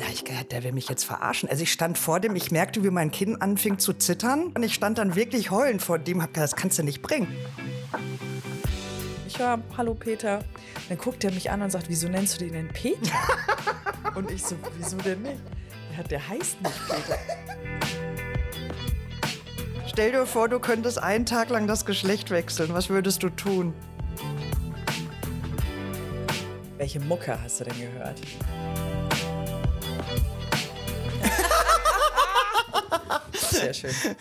Habe ich gedacht, der will mich jetzt verarschen. Also ich stand vor dem, ich merkte, wie mein Kinn anfing zu zittern. Und ich stand dann wirklich heulend vor dem, hab gedacht, das kannst du nicht bringen. Ich war, hallo Peter. Dann guckt er mich an und sagt, wieso nennst du den denn Peter? und ich so, wieso denn nicht? Ja, der heißt nicht Peter. Stell dir vor, du könntest einen Tag lang das Geschlecht wechseln. Was würdest du tun? Welche Mucke hast du denn gehört? Sehr schön.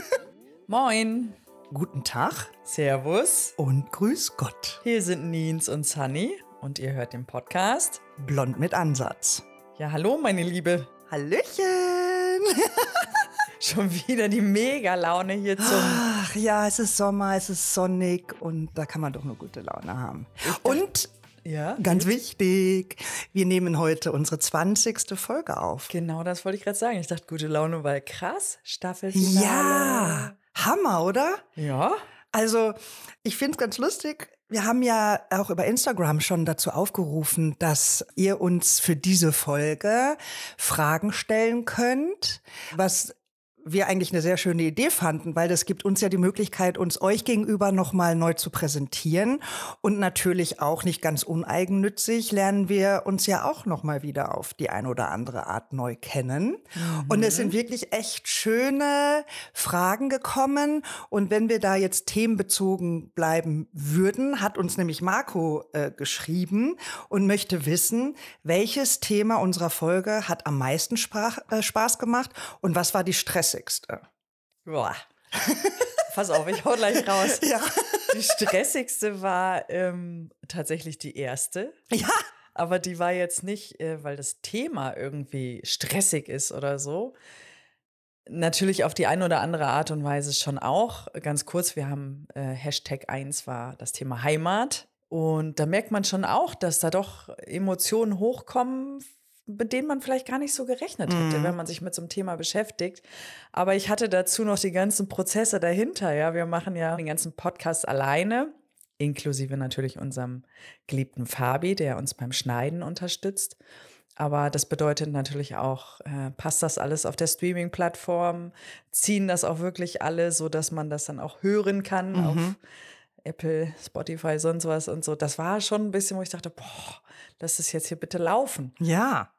Moin. Guten Tag Servus. und grüß Gott. Hier sind Nins und Sunny und ihr hört den Podcast. Blond mit Ansatz. Ja, hallo, meine Liebe. Hallöchen! Schon wieder die Mega-Laune hier zum. Ach ja, es ist Sommer, es ist sonnig und da kann man doch nur gute Laune haben. Und Ja? ganz wichtig, wir nehmen heute unsere 20. Folge auf. Genau, das wollte ich gerade sagen. Ich dachte, gute Laune, weil krass, Staffelfinale. Ja, Hammer, oder? Ja? Also, ich finde es ganz lustig. Wir haben ja auch über Instagram schon dazu aufgerufen, dass ihr uns für diese Folge Fragen stellen könnt, was wir eigentlich eine sehr schöne Idee fanden, weil das gibt uns ja die Möglichkeit, uns euch gegenüber nochmal neu zu präsentieren. Und natürlich auch nicht ganz uneigennützig lernen wir uns ja auch nochmal wieder auf die eine oder andere Art neu kennen. Und es sind wirklich echt schöne Fragen gekommen. Und wenn wir da jetzt themenbezogen bleiben würden, hat uns nämlich Marco äh, geschrieben und möchte wissen, welches Thema unserer Folge hat am meisten Sprach, äh, Spaß gemacht und was war die stressigste? Boah. Pass auf, ich hau gleich raus. Ja. Die stressigste war ähm, tatsächlich die erste. Ja. Aber die war jetzt nicht, äh, weil das Thema irgendwie stressig ist oder so. Natürlich auf die eine oder andere Art und Weise schon auch. Ganz kurz, wir haben äh, Hashtag 1 war das Thema Heimat. Und da merkt man schon auch, dass da doch Emotionen hochkommen, mit denen man vielleicht gar nicht so gerechnet hätte, wenn man sich mit so einem Thema beschäftigt. Aber ich hatte dazu noch die ganzen Prozesse dahinter. Ja, wir machen ja den ganzen Podcast alleine, inklusive natürlich unserem geliebten Fabi, der uns beim Schneiden unterstützt. Aber das bedeutet natürlich auch, äh, passt das alles auf der Streaming-Plattform, ziehen das auch wirklich alle, so dass man das dann auch hören kann auf Apple, Spotify, sonst was und so. Das war schon ein bisschen, wo ich dachte, boah, lass es jetzt hier bitte laufen. Ja.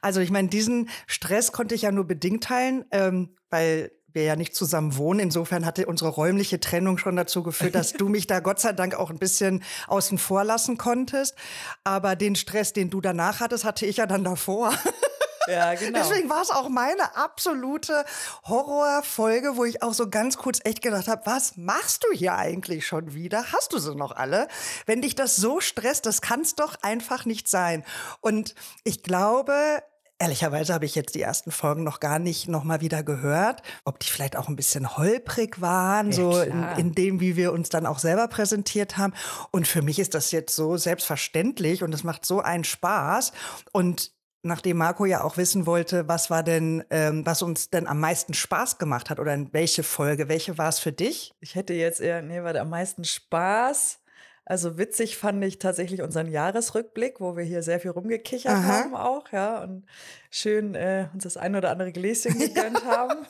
Also ich meine, diesen Stress konnte ich ja nur bedingt teilen, ähm, weil wir ja nicht zusammen wohnen. Insofern hatte unsere räumliche Trennung schon dazu geführt, dass du mich da Gott sei Dank auch ein bisschen außen vor lassen konntest. Aber den Stress, den du danach hattest, hatte ich ja dann davor. Ja, genau. Deswegen war es auch meine absolute Horrorfolge, wo ich auch so ganz kurz echt gedacht habe, was machst du hier eigentlich schon wieder? Hast du sie noch alle? Wenn dich das so stresst, das kann es doch einfach nicht sein. Und ich glaube, Ehrlicherweise habe ich jetzt die ersten Folgen noch gar nicht noch mal wieder gehört, ob die vielleicht auch ein bisschen holprig waren, Ja, so in, in dem, wie wir uns dann auch selber präsentiert haben. Und für mich ist das jetzt so selbstverständlich und es macht so einen Spaß. Und nachdem Marco ja auch wissen wollte, was war denn, ähm, was uns denn am meisten Spaß gemacht hat oder in welche Folge, welche war es für dich? Ich hätte jetzt eher, nee, war am meisten Spaß. Also witzig fand ich tatsächlich unseren Jahresrückblick, wo wir hier sehr viel rumgekichert Aha. haben auch, ja, und schön äh, uns das ein oder andere Gläschen gegönnt haben.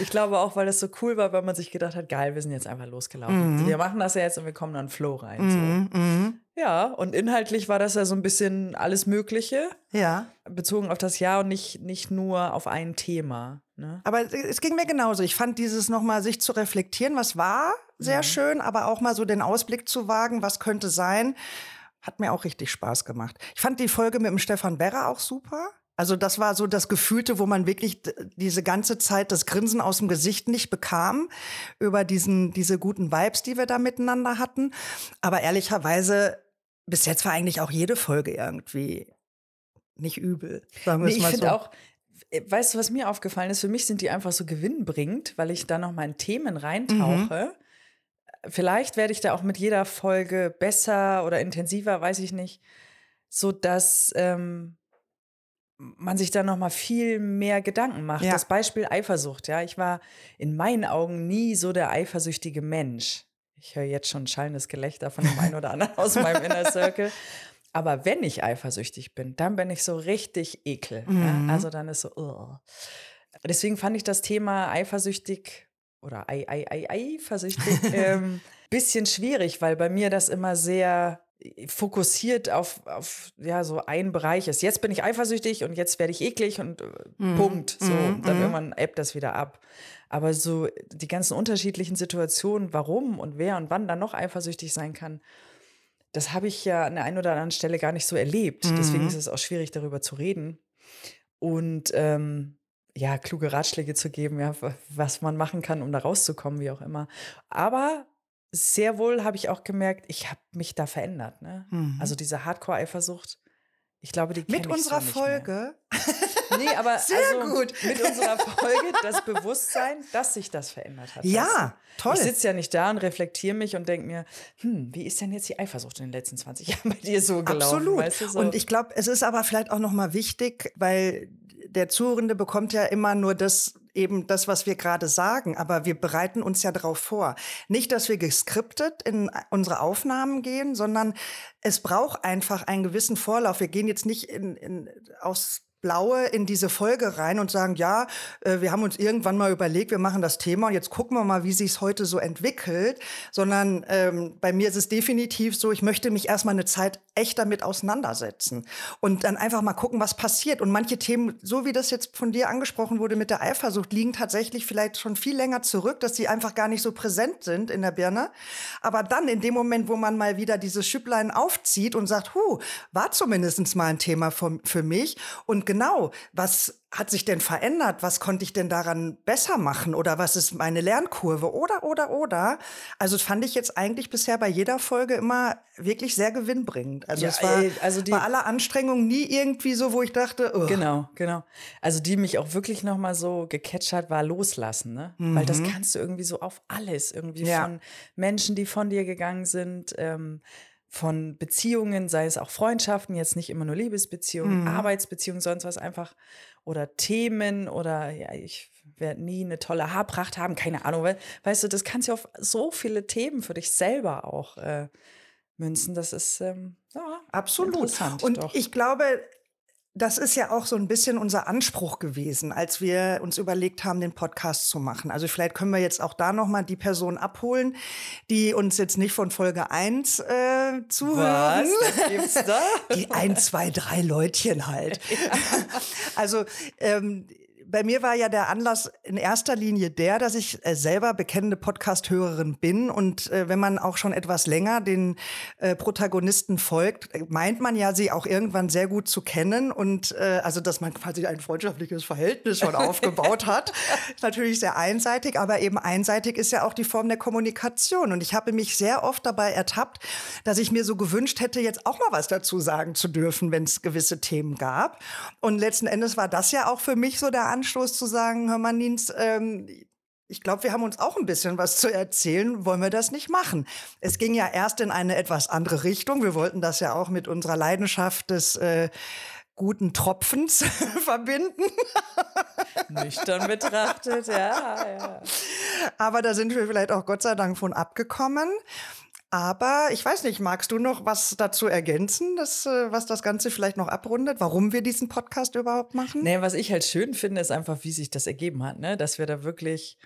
Ich glaube auch, weil das so cool war, weil man sich gedacht hat, geil, wir sind jetzt einfach losgelaufen. Wir machen das ja jetzt und wir kommen dann in Flow rein. So. Ja, und inhaltlich war das ja so ein bisschen alles Mögliche, Ja. bezogen auf das Jahr und nicht, nicht nur auf ein Thema. Ne? Aber es- ging mir genauso. Ich fand dieses nochmal sich zu reflektieren, was war, sehr schön, aber auch mal so den Ausblick zu wagen, was könnte sein, hat mir auch richtig Spaß gemacht. Ich fand die Folge mit dem Stefan Berrer auch super. Also das war so das Gefühlte, wo man wirklich diese ganze Zeit das Grinsen aus dem Gesicht nicht bekam über diesen, diese guten Vibes, die wir da miteinander hatten. Aber ehrlicherweise, bis jetzt war eigentlich auch jede Folge irgendwie nicht übel. Sagen wir Nee, es ich mal finde so. auch, äh, weißt du, was mir aufgefallen ist? Für mich sind die einfach so gewinnbringend, weil ich da noch mal in Themen reintauche. Vielleicht werde ich da auch mit jeder Folge besser oder intensiver, weiß ich nicht, so dass ähm, man sich da noch mal viel mehr Gedanken macht. Ja. Das Beispiel Eifersucht, ja, ich war in meinen Augen nie so der eifersüchtige Mensch. Ich höre jetzt schon schallendes Gelächter von dem einen oder anderen aus meinem Inner Circle. Aber wenn ich eifersüchtig bin, dann bin ich so richtig ekel. Mhm. Ja? Also dann ist so, ugh. deswegen fand ich das Thema eifersüchtig oder ei, ei, ei, eifersüchtig ähm, bisschen schwierig, weil bei mir das immer sehr fokussiert auf, auf ja, so ein Bereich ist. Jetzt bin ich eifersüchtig und jetzt werde ich eklig und äh, Mhm. Punkt. So, Mhm, dann mhm. irgendwann ebbt das wieder ab. Aber so die ganzen unterschiedlichen Situationen, warum und wer und wann dann noch eifersüchtig sein kann, das habe ich ja an der einen oder anderen Stelle gar nicht so erlebt. Deswegen Mhm. ist es auch schwierig, darüber zu reden. Und ähm, ja, kluge Ratschläge zu geben, ja, was man machen kann, um da rauszukommen, wie auch immer. Aber sehr wohl habe ich auch gemerkt, ich habe mich da verändert. Ne? Mhm. Also diese Hardcore-Eifersucht, ich glaube, die Mit unserer so. Folge. Nee, aber Sehr also gut. mit unserer Folge das Bewusstsein, dass sich das verändert hat. weißt Ja, du? toll. Ich sitze ja nicht da und reflektiere mich und denke mir, hm, wie ist denn jetzt die Eifersucht in den letzten 20 Jahren bei dir so gelaufen? Absolut. Weißt du, so? Und ich glaube, es ist aber vielleicht auch noch mal wichtig, weil der Zuhörende bekommt ja immer nur das eben das, was wir gerade sagen, aber wir bereiten uns ja darauf vor. Nicht, dass wir geskriptet in unsere Aufnahmen gehen, sondern es braucht einfach einen gewissen Vorlauf. Wir gehen jetzt nicht in, in, aus Blaue in diese Folge rein und sagen, ja, äh, wir haben uns irgendwann mal überlegt, wir machen das Thema und jetzt gucken wir mal, wie sich es heute so entwickelt, sondern ähm, bei mir ist es definitiv so, ich möchte mich erstmal eine Zeit echt damit auseinandersetzen und dann einfach mal gucken, was passiert. Und manche Themen, so wie das jetzt von dir angesprochen wurde mit der Eifersucht, liegen tatsächlich vielleicht schon viel länger zurück, dass die einfach gar nicht so präsent sind in der Birne. Aber dann in dem Moment, wo man mal wieder dieses Schüpplein aufzieht und sagt, hu, war zumindest mal ein Thema für mich und genau, was hat sich denn verändert? Was konnte ich denn daran besser machen? Oder was ist meine Lernkurve? Oder, oder, oder. Also fand ich jetzt eigentlich bisher bei jeder Folge immer wirklich sehr gewinnbringend. Also Ja, es war äh, also die- bei aller Anstrengung nie irgendwie so, wo ich dachte, ugh. Genau, genau. Also die mich auch wirklich noch mal so gecatcht hat, war loslassen, ne? Weil das kannst du irgendwie so auf alles, irgendwie Mhm. Ja. von Menschen, die von dir gegangen sind, ähm, von Beziehungen, sei es auch Freundschaften, jetzt nicht immer nur Liebesbeziehungen, Mhm. Arbeitsbeziehungen, sonst was einfach oder Themen oder ja, ich werde nie eine tolle Haarpracht haben, keine Ahnung, weil, weißt du, das kannst du auf so viele Themen für dich selber auch äh, münzen. Das ist ähm, ja, Absolut. interessant. Und doch. ich glaube, das ist ja auch so ein bisschen unser Anspruch gewesen, als wir uns überlegt haben, den Podcast zu machen. Also vielleicht können wir jetzt auch da noch mal die Person abholen, die uns jetzt nicht von Folge 1 äh, zuhören. was? Gibt's da? Die ein, zwei, drei Leutchen halt. Also ähm, bei mir war ja der Anlass in erster Linie der, dass ich äh, selber bekennende Podcast-Hörerin bin. Und äh, wenn man auch schon etwas länger den äh, Protagonisten folgt, äh, meint man ja, sie auch irgendwann sehr gut zu kennen. Und äh, also, dass man quasi ein freundschaftliches Verhältnis schon aufgebaut hat. Ist natürlich sehr einseitig, aber eben einseitig ist ja auch die Form der Kommunikation. Und ich habe mich sehr oft dabei ertappt, dass ich mir so gewünscht hätte, jetzt auch mal was dazu sagen zu dürfen, wenn es gewisse Themen gab. Und letzten Endes war das ja auch für mich so der Anstoß zu sagen, hör mal, ähm, ich glaube, wir haben uns auch ein bisschen was zu erzählen. Wollen wir das nicht machen? Es ging ja erst in eine etwas andere Richtung. Wir wollten das ja auch mit unserer Leidenschaft des äh, guten Tropfens verbinden. Nüchtern betrachtet, ja, ja. Aber da sind wir vielleicht auch Gott sei Dank von abgekommen. Aber ich weiß nicht, magst du noch was dazu ergänzen, das, äh, was das Ganze vielleicht noch abrundet, warum wir diesen Podcast überhaupt machen? Nee, was ich halt schön finde, ist einfach, wie sich das ergeben hat, ne? Dass wir da wirklich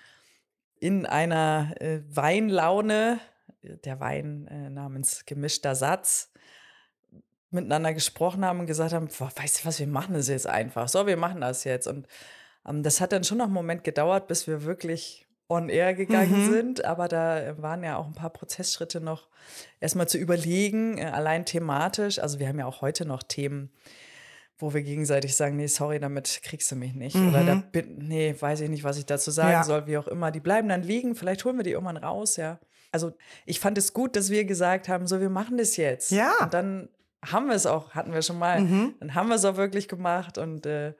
in einer äh, Weinlaune, der Wein äh, namens gemischter Satz, miteinander gesprochen haben und gesagt haben, boah, weißt du was, wir machen das jetzt einfach. So, wir machen das jetzt. Und ähm, das hat dann schon noch einen Moment gedauert, bis wir wirklich on air gegangen Mhm. sind. Aber da äh, waren ja auch ein paar Prozessschritte noch erstmal zu überlegen, äh, allein thematisch. Also wir haben ja auch heute noch Themen, wo wir gegenseitig sagen, nee, sorry, damit kriegst du mich nicht. Oder da bin, nee, weiß ich nicht, was ich dazu sagen Ja. soll, wie auch immer. Die bleiben dann liegen, vielleicht holen wir die irgendwann raus, ja. Also ich fand es gut, dass wir gesagt haben, so, wir machen das jetzt. Ja. Und dann haben wir es auch, hatten wir schon mal, Mhm. dann haben wir es auch wirklich gemacht und äh,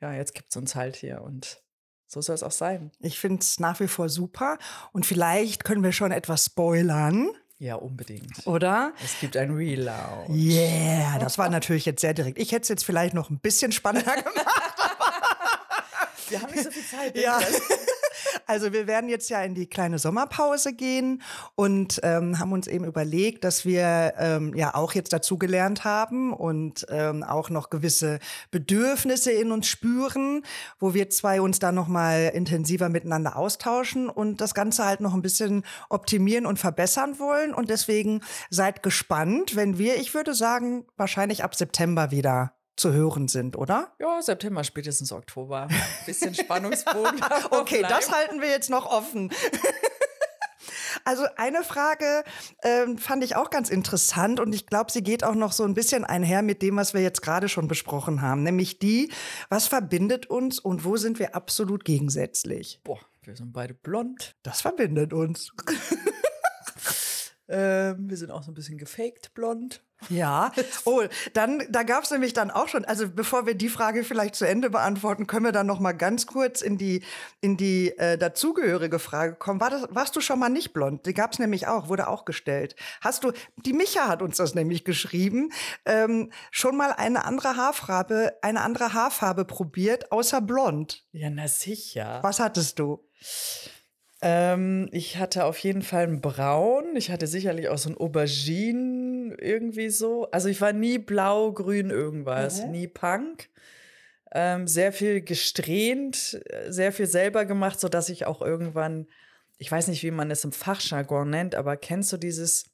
ja, jetzt gibt es uns halt hier und so soll es auch sein. Ich finde es nach wie vor super. Und vielleicht können wir schon etwas spoilern, Ja, unbedingt. oder? Es gibt ein Reload. Yeah, das war natürlich jetzt sehr direkt. Ich hätte es jetzt vielleicht noch ein bisschen spannender gemacht. Wir haben nicht so viel Zeit. Ja. Also wir werden jetzt ja in die kleine Sommerpause gehen und ähm, haben uns eben überlegt, dass wir ähm, ja auch jetzt dazugelernt haben und ähm, auch noch gewisse Bedürfnisse in uns spüren, wo wir zwei uns dann noch mal intensiver miteinander austauschen und das Ganze halt noch ein bisschen optimieren und verbessern wollen. Und deswegen seid gespannt, wenn wir, ich würde sagen, wahrscheinlich ab September wieder zu hören sind, oder? Ja, September, spätestens Oktober. Bisschen Spannungsbogen. okay, das halten wir jetzt noch offen. Also eine Frage ähm, fand ich auch ganz interessant und ich glaube, sie geht auch noch so ein bisschen einher mit dem, was wir jetzt gerade schon besprochen haben, nämlich die, was verbindet uns und wo sind wir absolut gegensätzlich? Boah, wir sind beide blond. Das verbindet uns. ähm, wir sind auch so ein bisschen gefaked blond. Ja, oh, dann da gab es nämlich dann auch schon. Also bevor wir die Frage vielleicht zu Ende beantworten, können wir dann noch mal ganz kurz in die in die äh, dazugehörige Frage kommen. War das, warst du schon mal nicht blond? Die gab es nämlich auch, wurde auch gestellt. Hast du? Die Micha hat uns das nämlich geschrieben. Ähm, schon mal eine andere Haarfarbe, eine andere Haarfarbe probiert, außer blond? Ja, na sicher. Was hattest du? Ähm, ich hatte auf jeden Fall ein Braun. Ich hatte sicherlich auch so ein Aubergine irgendwie so. Also ich war nie blau, grün, irgendwas. Mhm. Nie Punk. Ähm, sehr viel gesträhnt, sehr viel selber gemacht, sodass ich auch irgendwann, ich weiß nicht, wie man es im Fachjargon nennt, aber kennst du dieses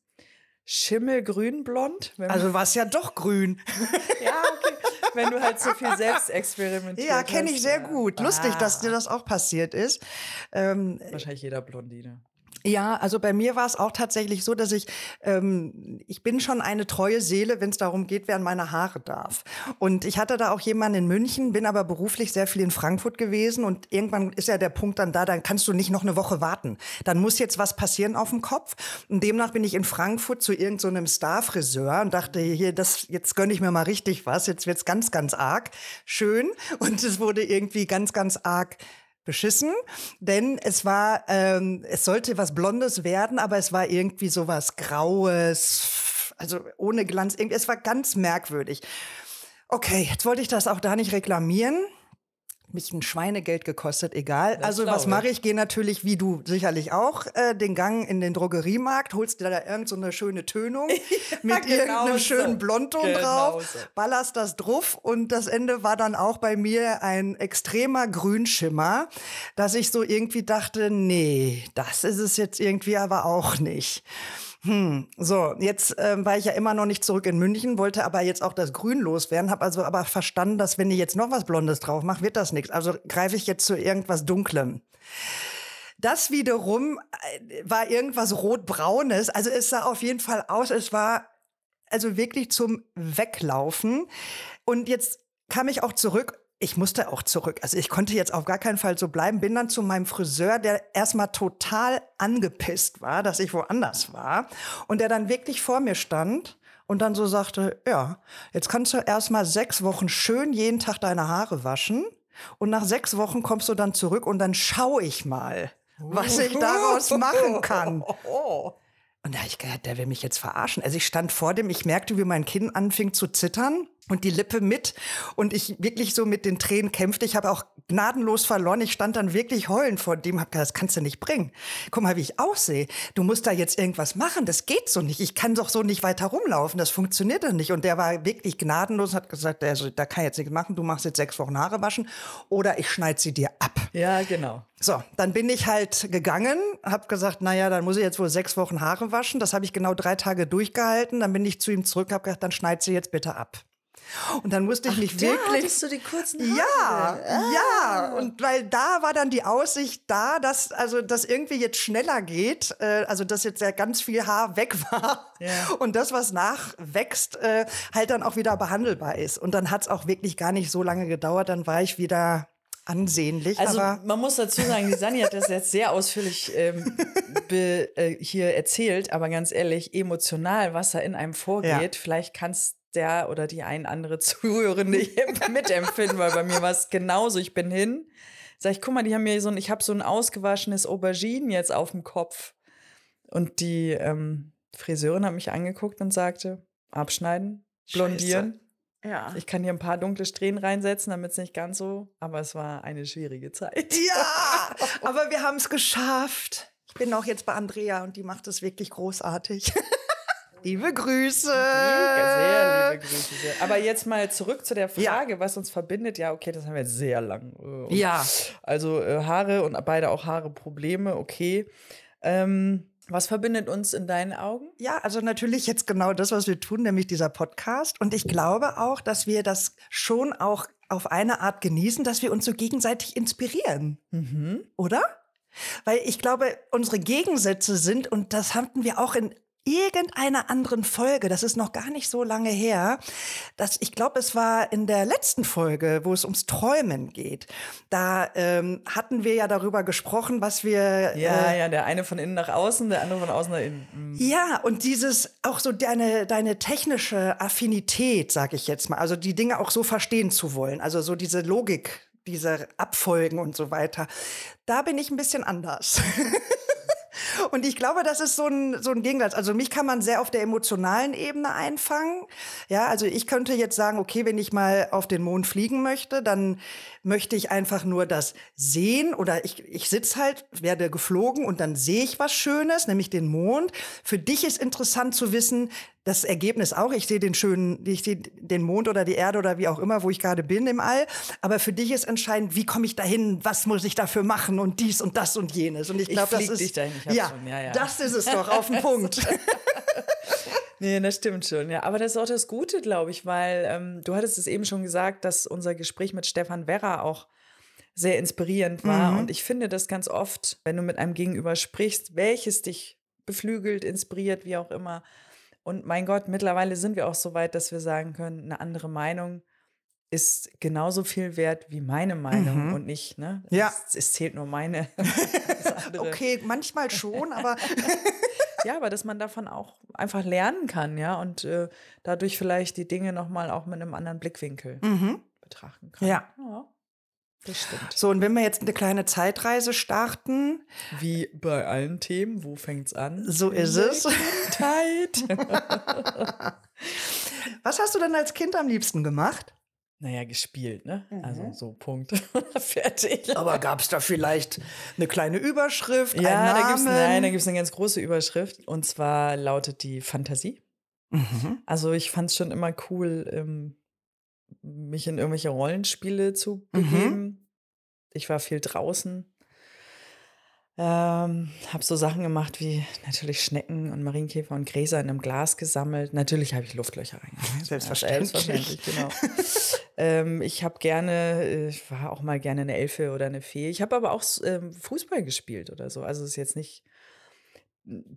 Schimmelgrünblond? Also war es ja doch grün. ja, okay wenn du halt so viel selbst experimentierst. Ja, kenne ich sehr gut. Lustig, ah. dass dir das auch passiert ist. Ähm, Wahrscheinlich jeder Blondine. Ja, also bei mir war es auch tatsächlich so, dass ich, ähm, ich bin schon eine treue Seele, wenn es darum geht, wer an meine Haare darf. Und ich hatte da auch jemanden in München, bin aber beruflich sehr viel in Frankfurt gewesen und irgendwann ist ja der Punkt dann da, dann kannst du nicht noch eine Woche warten. Dann muss jetzt was passieren auf dem Kopf. Und demnach bin ich in Frankfurt zu irgendeinem so Star-Friseur und dachte, hier, das, jetzt gönne ich mir mal richtig was, jetzt wird's ganz, ganz arg schön. Und es wurde irgendwie ganz, ganz arg beschissen, denn es war, ähm, es sollte was Blondes werden, aber es war irgendwie so was Graues, also ohne Glanz. Es war ganz merkwürdig. Okay, jetzt wollte ich das auch da nicht reklamieren mich ein Schweinegeld gekostet, egal. Das also was mache ich? Gehe natürlich, wie du sicherlich auch, äh, den Gang in den Drogeriemarkt, holst dir da irgend so eine schöne Tönung mit genau irgendeinem so. schönen Blondton genau drauf, so. ballerst das drauf und das Ende war dann auch bei mir ein extremer Grünschimmer, dass ich so irgendwie dachte, nee, das ist es jetzt irgendwie aber auch nicht. Hm, so, jetzt ähm, war ich ja immer noch nicht zurück in München, wollte aber jetzt auch das Grün loswerden, habe also aber verstanden, dass wenn ich jetzt noch was Blondes drauf mache, wird das nichts. Also greife ich jetzt zu irgendwas Dunklem. Das wiederum äh, war irgendwas rot-braunes. Also es sah auf jeden Fall aus, es war also wirklich zum Weglaufen. Und jetzt kam ich auch zurück ich musste auch zurück. Also ich konnte jetzt auf gar keinen Fall so bleiben. Bin dann zu meinem Friseur, der erstmal total angepisst war, dass ich woanders war. Und der dann wirklich vor mir stand und dann so sagte, ja, jetzt kannst du erstmal sechs Wochen schön jeden Tag deine Haare waschen. Und nach sechs Wochen kommst du dann zurück und dann schaue ich mal, was ich daraus machen kann. Und da habe ich gedacht, der will mich jetzt verarschen. Also ich stand vor dem, ich merkte, wie mein Kinn anfing zu zittern und die Lippe mit und ich wirklich so mit den Tränen kämpfte. Ich habe auch gnadenlos verloren. Ich stand dann wirklich heulend vor dem, habe gesagt, das kannst du nicht bringen. Guck mal, wie ich aussehe. Du musst da jetzt irgendwas machen. Das geht so nicht. Ich kann doch so nicht weiter rumlaufen. Das funktioniert doch nicht. Und der war wirklich gnadenlos, hat gesagt, also, da kann ich jetzt nichts machen. Du machst jetzt sechs Wochen Haare waschen oder ich schneide sie dir ab. Ja, genau. So, dann bin ich halt gegangen, habe gesagt, naja, dann muss ich jetzt wohl sechs Wochen Haare waschen. Das habe ich genau drei Tage durchgehalten. Dann bin ich zu ihm zurück, habe gesagt, dann schneid sie jetzt bitte ab. Und dann musste ich Ach, mich da wirklich. Hattest du die kurzen Haare? Ja, ah. ja. Und weil da war dann die Aussicht da, dass also das irgendwie jetzt schneller geht, äh, also dass jetzt ja ganz viel Haar weg war ja. und das, was nachwächst, äh, halt dann auch wieder behandelbar ist. Und dann hat es auch wirklich gar nicht so lange gedauert. Dann war ich wieder ansehnlich. Also man muss dazu sagen, die Sani hat das jetzt sehr ausführlich ähm, be, äh, hier erzählt, aber ganz ehrlich, emotional, was da in einem vorgeht, ja. vielleicht kannst der oder die ein andere Zuhörende mitempfinden, weil bei mir war es genauso. Ich bin hin, sag ich, guck mal, die haben mir so ein, ich habe so ein ausgewaschenes Aubergine jetzt auf dem Kopf. Und die ähm, Friseurin hat mich angeguckt und sagte, abschneiden, blondieren. Scheiße. Ja. Ich kann hier ein paar dunkle Strähnen reinsetzen, damit es nicht ganz so, aber es war eine schwierige Zeit. Ja, aber wir haben es geschafft. Ich bin auch jetzt bei Andrea und die macht es wirklich großartig. Liebe Grüße. Sehr liebe Grüße. Sehr. Aber jetzt mal zurück zu der Frage, ja. was uns verbindet. Ja, okay, das haben wir jetzt sehr lang. Und ja. Also äh, Haare und beide auch Haare-Probleme, okay. Ähm, was verbindet uns in deinen Augen? Ja, also natürlich jetzt genau das, was wir tun, nämlich dieser Podcast. Und ich glaube auch, dass wir das schon auch auf eine Art genießen, dass wir uns so gegenseitig inspirieren. Mhm. Oder? Weil ich glaube, unsere Gegensätze sind, und das hatten wir auch in irgendeiner anderen Folge, das ist noch gar nicht so lange her, dass ich glaube, es war in der letzten Folge, wo es ums Träumen geht. Da ähm, hatten wir ja darüber gesprochen, was wir. Ja, äh, ja, der eine von innen nach außen, der andere von außen nach innen. Mhm. Ja, und dieses auch so deine, deine technische Affinität, sag ich jetzt mal, also die Dinge auch so verstehen zu wollen, also so diese Logik, diese Abfolgen und so weiter. Da bin ich ein bisschen anders. Und ich glaube, das ist so ein, so ein Gegensatz. Also mich kann man sehr auf der emotionalen Ebene einfangen. Ja, also ich könnte jetzt sagen, okay, wenn ich mal auf den Mond fliegen möchte, dann möchte ich einfach nur das sehen oder ich, ich sitze halt, werde geflogen und dann sehe ich was Schönes, nämlich den Mond. Für dich ist interessant zu wissen, das Ergebnis auch. Ich sehe den schönen, ich sehe den Mond oder die Erde oder wie auch immer, wo ich gerade bin im All. Aber für dich ist entscheidend, wie komme ich dahin? Was muss ich dafür machen? Und dies und das und jenes. Und ich glaube, das ist. Ja, ja, ja, das ist es doch auf den Punkt. nee, das stimmt schon. Ja, aber das ist auch das Gute, glaube ich, weil ähm, du hattest es eben schon gesagt, dass unser Gespräch mit Stefan Werra auch sehr inspirierend war. Mhm. Und ich finde das ganz oft, wenn du mit einem Gegenüber sprichst, welches dich beflügelt, inspiriert, wie auch immer und mein Gott, mittlerweile sind wir auch so weit, dass wir sagen können, eine andere Meinung ist genauso viel wert wie meine Meinung mhm. und nicht, ne? Ja. Es, es zählt nur meine. okay, manchmal schon, aber. ja, aber dass man davon auch einfach lernen kann, ja, und äh, dadurch vielleicht die Dinge nochmal auch mit einem anderen Blickwinkel mhm. betrachten kann. Ja. ja. So, und wenn wir jetzt eine kleine Zeitreise starten. Wie bei allen Themen, wo fängt es an? So ist es. Zeit. Was hast du denn als Kind am liebsten gemacht? Naja, gespielt, ne? Mhm. Also so Punkt. Fertig. Aber gab es da vielleicht eine kleine Überschrift? Ja, da gibt's, nein, da gibt es eine ganz große Überschrift. Und zwar lautet die Fantasie. Mhm. Also ich fand es schon immer cool, ähm, mich in irgendwelche Rollenspiele zu mhm. begeben. Mhm. Ich war viel draußen. Ähm, habe so Sachen gemacht wie natürlich Schnecken und Marienkäfer und Gräser in einem Glas gesammelt. Natürlich habe ich Luftlöcher reingemacht. Selbstverständlich. Ja, selbstverständlich, genau. ähm, ich habe gerne, äh, ich war auch mal gerne eine Elfe oder eine Fee. Ich habe aber auch ähm, Fußball gespielt oder so. Also es ist jetzt nicht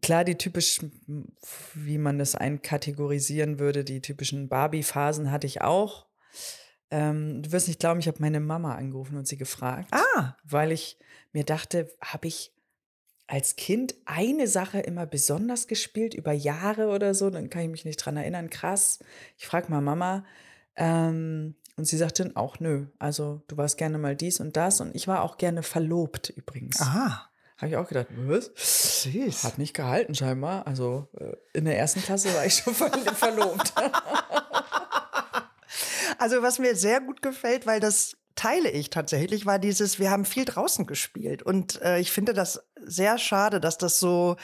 klar die typischen, wie man das einkategorisieren würde, die typischen Barbie-Phasen hatte ich auch. Ähm, du wirst nicht glauben, ich habe meine Mama angerufen und sie gefragt. Ah. Weil ich mir dachte, habe ich als Kind eine Sache immer besonders gespielt, über Jahre oder so, dann kann ich mich nicht dran erinnern. Krass. Ich frage mal Mama. Ähm, und sie sagte dann auch, nö, also du warst gerne mal dies und das. Und ich war auch gerne verlobt übrigens. Aha. Habe ich auch gedacht, was? Süß. Hat nicht gehalten scheinbar. Also äh, in der ersten Klasse war ich schon verlobt. Also was mir sehr gut gefällt, weil das teile ich tatsächlich, war dieses, wir haben viel draußen gespielt. Und äh, ich finde das sehr schade, dass das so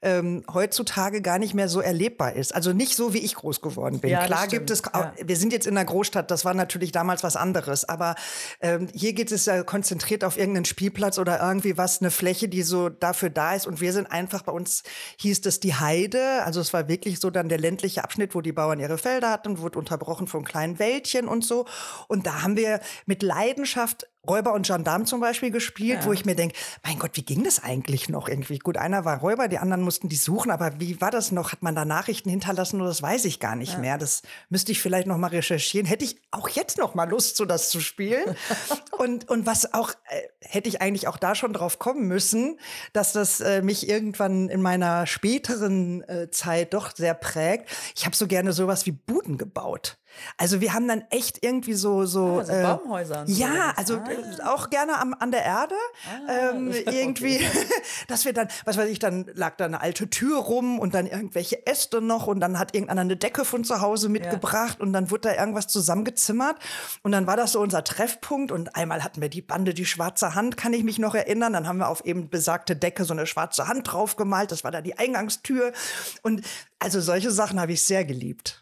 ähm, heutzutage gar nicht mehr so erlebbar ist. Also nicht so, wie ich groß geworden bin. Ja, Klar gibt es, ja. wir sind jetzt in der Großstadt, das war natürlich damals was anderes, aber ähm, hier geht es ja konzentriert auf irgendeinen Spielplatz oder irgendwie was, eine Fläche, die so dafür da ist. Und wir sind einfach, bei uns hieß das die Heide, also es war wirklich so dann der ländliche Abschnitt, wo die Bauern ihre Felder hatten, wurde unterbrochen von kleinen Wäldchen und so. Und da haben wir mit Leidenschaft Räuber und Gendarm zum Beispiel gespielt, ja. wo ich mir denke, mein Gott, wie ging das eigentlich noch irgendwie? Gut, einer war Räuber, die anderen mussten die suchen, aber wie war das noch? Hat man da Nachrichten hinterlassen oder das weiß ich gar nicht ja. mehr. Das müsste ich vielleicht noch mal recherchieren. Hätte ich auch jetzt noch mal Lust, so das zu spielen. und, und was auch, äh, hätte ich eigentlich auch da schon drauf kommen müssen, dass das äh, mich irgendwann in meiner späteren äh, Zeit doch sehr prägt. Ich habe so gerne sowas wie Buden gebaut. Also wir haben dann echt irgendwie so so, ah, so äh, Baumhäuser. So ja, also ah. Auch gerne am, an der Erde ah, ähm, irgendwie, okay. dass wir dann, was weiß ich, dann lag da eine alte Tür rum und dann irgendwelche Äste noch und dann hat irgendeiner eine Decke von zu Hause mitgebracht ja. und dann wurde da irgendwas zusammengezimmert und dann war das so unser Treffpunkt und einmal hatten wir die Bande die schwarze Hand, kann ich mich noch erinnern, dann haben wir auf eben besagte Decke so eine schwarze Hand draufgemalt, das war da die Eingangstür und also solche Sachen habe ich sehr geliebt.